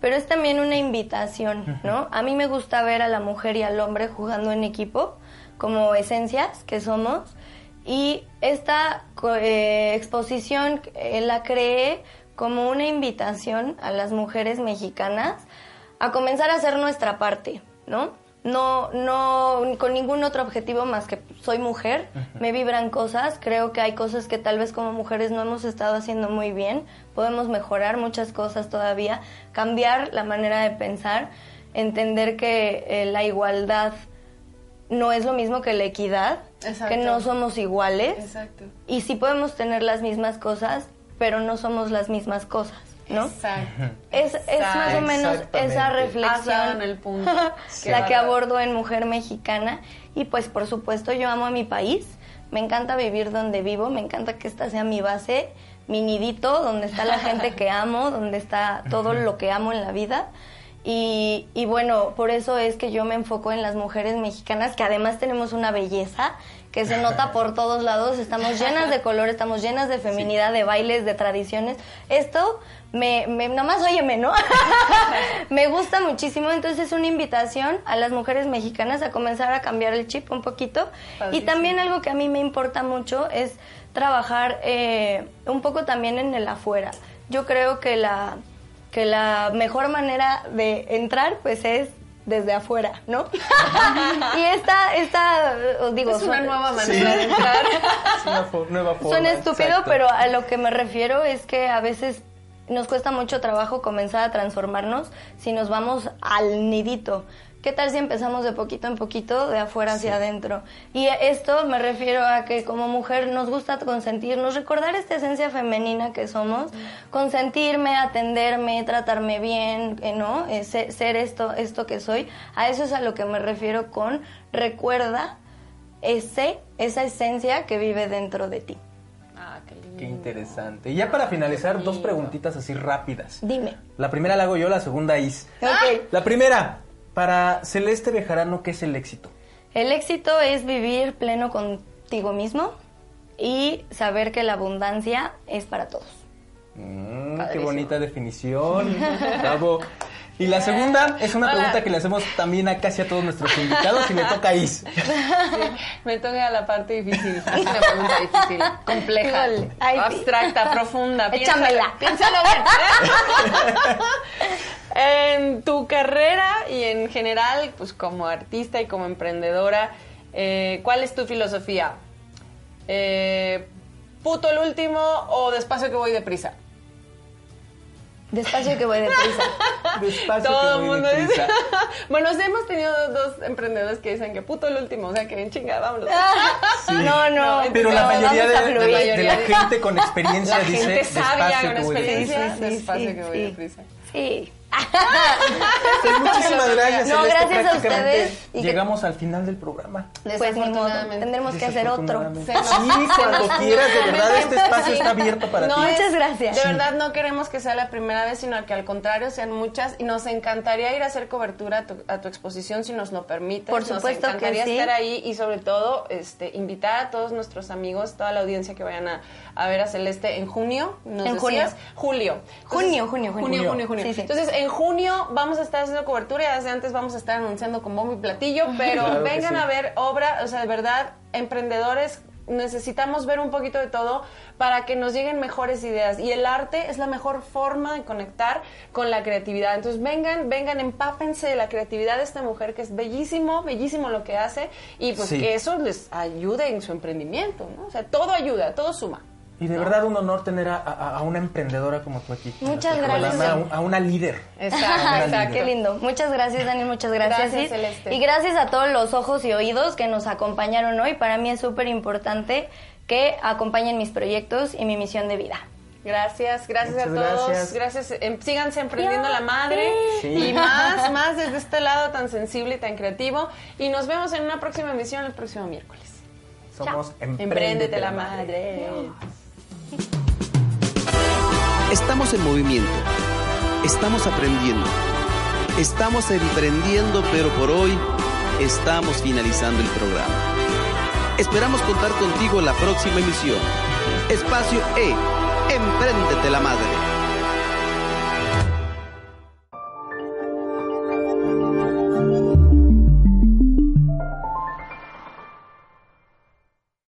pero es también una invitación, ¿no? A mí me gusta ver a la mujer y al hombre jugando en equipo, como esencias que somos. Y esta eh, exposición eh, la creé como una invitación a las mujeres mexicanas a comenzar a hacer nuestra parte, ¿no? No, no, con ningún otro objetivo más que soy mujer, me vibran cosas, creo que hay cosas que tal vez como mujeres no hemos estado haciendo muy bien, podemos mejorar muchas cosas todavía, cambiar la manera de pensar, entender que eh, la igualdad no es lo mismo que la equidad, Exacto. que no somos iguales Exacto. y sí podemos tener las mismas cosas, pero no somos las mismas cosas, ¿no? Exacto. Es, es más o menos esa reflexión en el punto. (laughs) La que abordo en Mujer Mexicana y pues por supuesto yo amo a mi país, me encanta vivir donde vivo, me encanta que esta sea mi base, mi nidito, donde está la gente que (laughs) amo, donde está todo lo que amo en la vida. Y, y bueno, por eso es que yo me enfoco en las mujeres mexicanas, que además tenemos una belleza que se nota (laughs) por todos lados, estamos llenas de color, estamos llenas de feminidad, de bailes, de tradiciones. Esto, me, me nomás óyeme, ¿no? (laughs) me gusta muchísimo, entonces es una invitación a las mujeres mexicanas a comenzar a cambiar el chip un poquito. Y también algo que a mí me importa mucho es trabajar eh, un poco también en el afuera. Yo creo que la que la mejor manera de entrar pues es desde afuera, ¿no? (laughs) y esta, esta, os digo, Es una nueva manera de entrar. (laughs) Es una fo- nueva forma. Suena estúpido, exacto. pero a lo que me refiero es que a veces nos cuesta mucho trabajo comenzar a transformarnos si nos vamos al nidito. ¿Qué tal si empezamos de poquito en poquito, de afuera hacia adentro? Y esto me refiero a que como mujer nos gusta consentirnos, recordar esta esencia femenina que somos, consentirme, atenderme, tratarme bien, eh, ¿no? Eh, se- ser esto, esto que soy. A eso es a lo que me refiero con recuerda ese, esa esencia que vive dentro de ti. Ah, qué lindo. Qué interesante. Y ya para finalizar, dos preguntitas así rápidas. Dime. La primera la hago yo, la segunda Is. Ok. La primera, para Celeste Bejarano, ¿qué es el éxito? El éxito es vivir pleno contigo mismo y saber que la abundancia es para todos. Mm, qué bonita definición. Bravo. (laughs) Y la segunda es una Hola. pregunta que le hacemos también a casi a todos nuestros invitados y le toca a Is. (laughs) Me toca la parte difícil. Es una pregunta difícil, compleja. Ay, sí. abstracta, profunda. Échamela. Piénsalo bien. (laughs) en tu carrera y en general, pues como artista y como emprendedora, eh, ¿cuál es tu filosofía? Eh, ¿Puto el último o despacio que voy deprisa? Despacio que voy deprisa. (laughs) Despacio Todo que el voy mundo deprisa. dice. (laughs) bueno, sí hemos tenido dos emprendedores que dicen que puto el último, o sea que bien chingada, vámonos. (laughs) Sí. No, no. Pero la no, mayoría de, de la, de la gente con experiencia La dice gente sabia despacio con que voy experiencia. deprisa. despacio que voy deprisa. Sí. Pues muchísimas gracias. No, Celeste. gracias a Prácticamente ustedes. Y que- Llegamos al final del programa. Pues ni modo. Desafortunadamente. Tendremos que hacer otro. Sí, cuando quieras, de verdad, este espacio está abierto para No ti. Muchas gracias. De Sí. verdad no queremos que sea la primera vez, sino que al contrario sean muchas y nos encantaría ir a hacer cobertura a tu, a tu exposición si nos lo permites. Por supuesto nos que encantaría sí. estar ahí y sobre todo este invitar a todos nuestros amigos, toda la audiencia que vayan a, a ver a Celeste en junio, nos En decías, julio. Junio, junio, junio. junio, junio, junio. Sí, sí. Entonces, en junio vamos a estar haciendo cobertura y desde antes vamos a estar anunciando con bombo y platillo, pero Claro vengan sí. a ver obra, o sea, de verdad, emprendedores necesitamos ver un poquito de todo para que nos lleguen mejores ideas y el arte es la mejor forma de conectar con la creatividad. Entonces vengan, vengan, empápense de la creatividad de esta mujer que es bellísimo, bellísimo lo que hace y pues Sí. que eso les ayude en su emprendimiento, ¿no? O sea, todo ayuda, todo suma. Y de verdad un honor tener a, a- a una emprendedora como tú aquí. Muchas nuestro gracias. programa, A, a una líder. Exacto, exacto. Qué lindo. Muchas gracias, Dani. Muchas gracias. Gracias. Celeste. Y gracias a todos los ojos y oídos que nos acompañaron hoy. Para mí es súper importante que acompañen mis proyectos y mi misión de vida. Gracias, gracias a todos. gracias. Gracias. Em, síganse emprendiendo la madre sí. y más, (laughs) más desde este lado tan sensible y tan creativo. Y nos vemos en una próxima emisión el próximo miércoles. Somos Empréndete la madre. Estamos en movimiento. Estamos aprendiendo. Estamos emprendiendo, pero por hoy estamos finalizando el programa. Esperamos contar contigo en la próxima emisión. Espacio E. Empréndete la madre.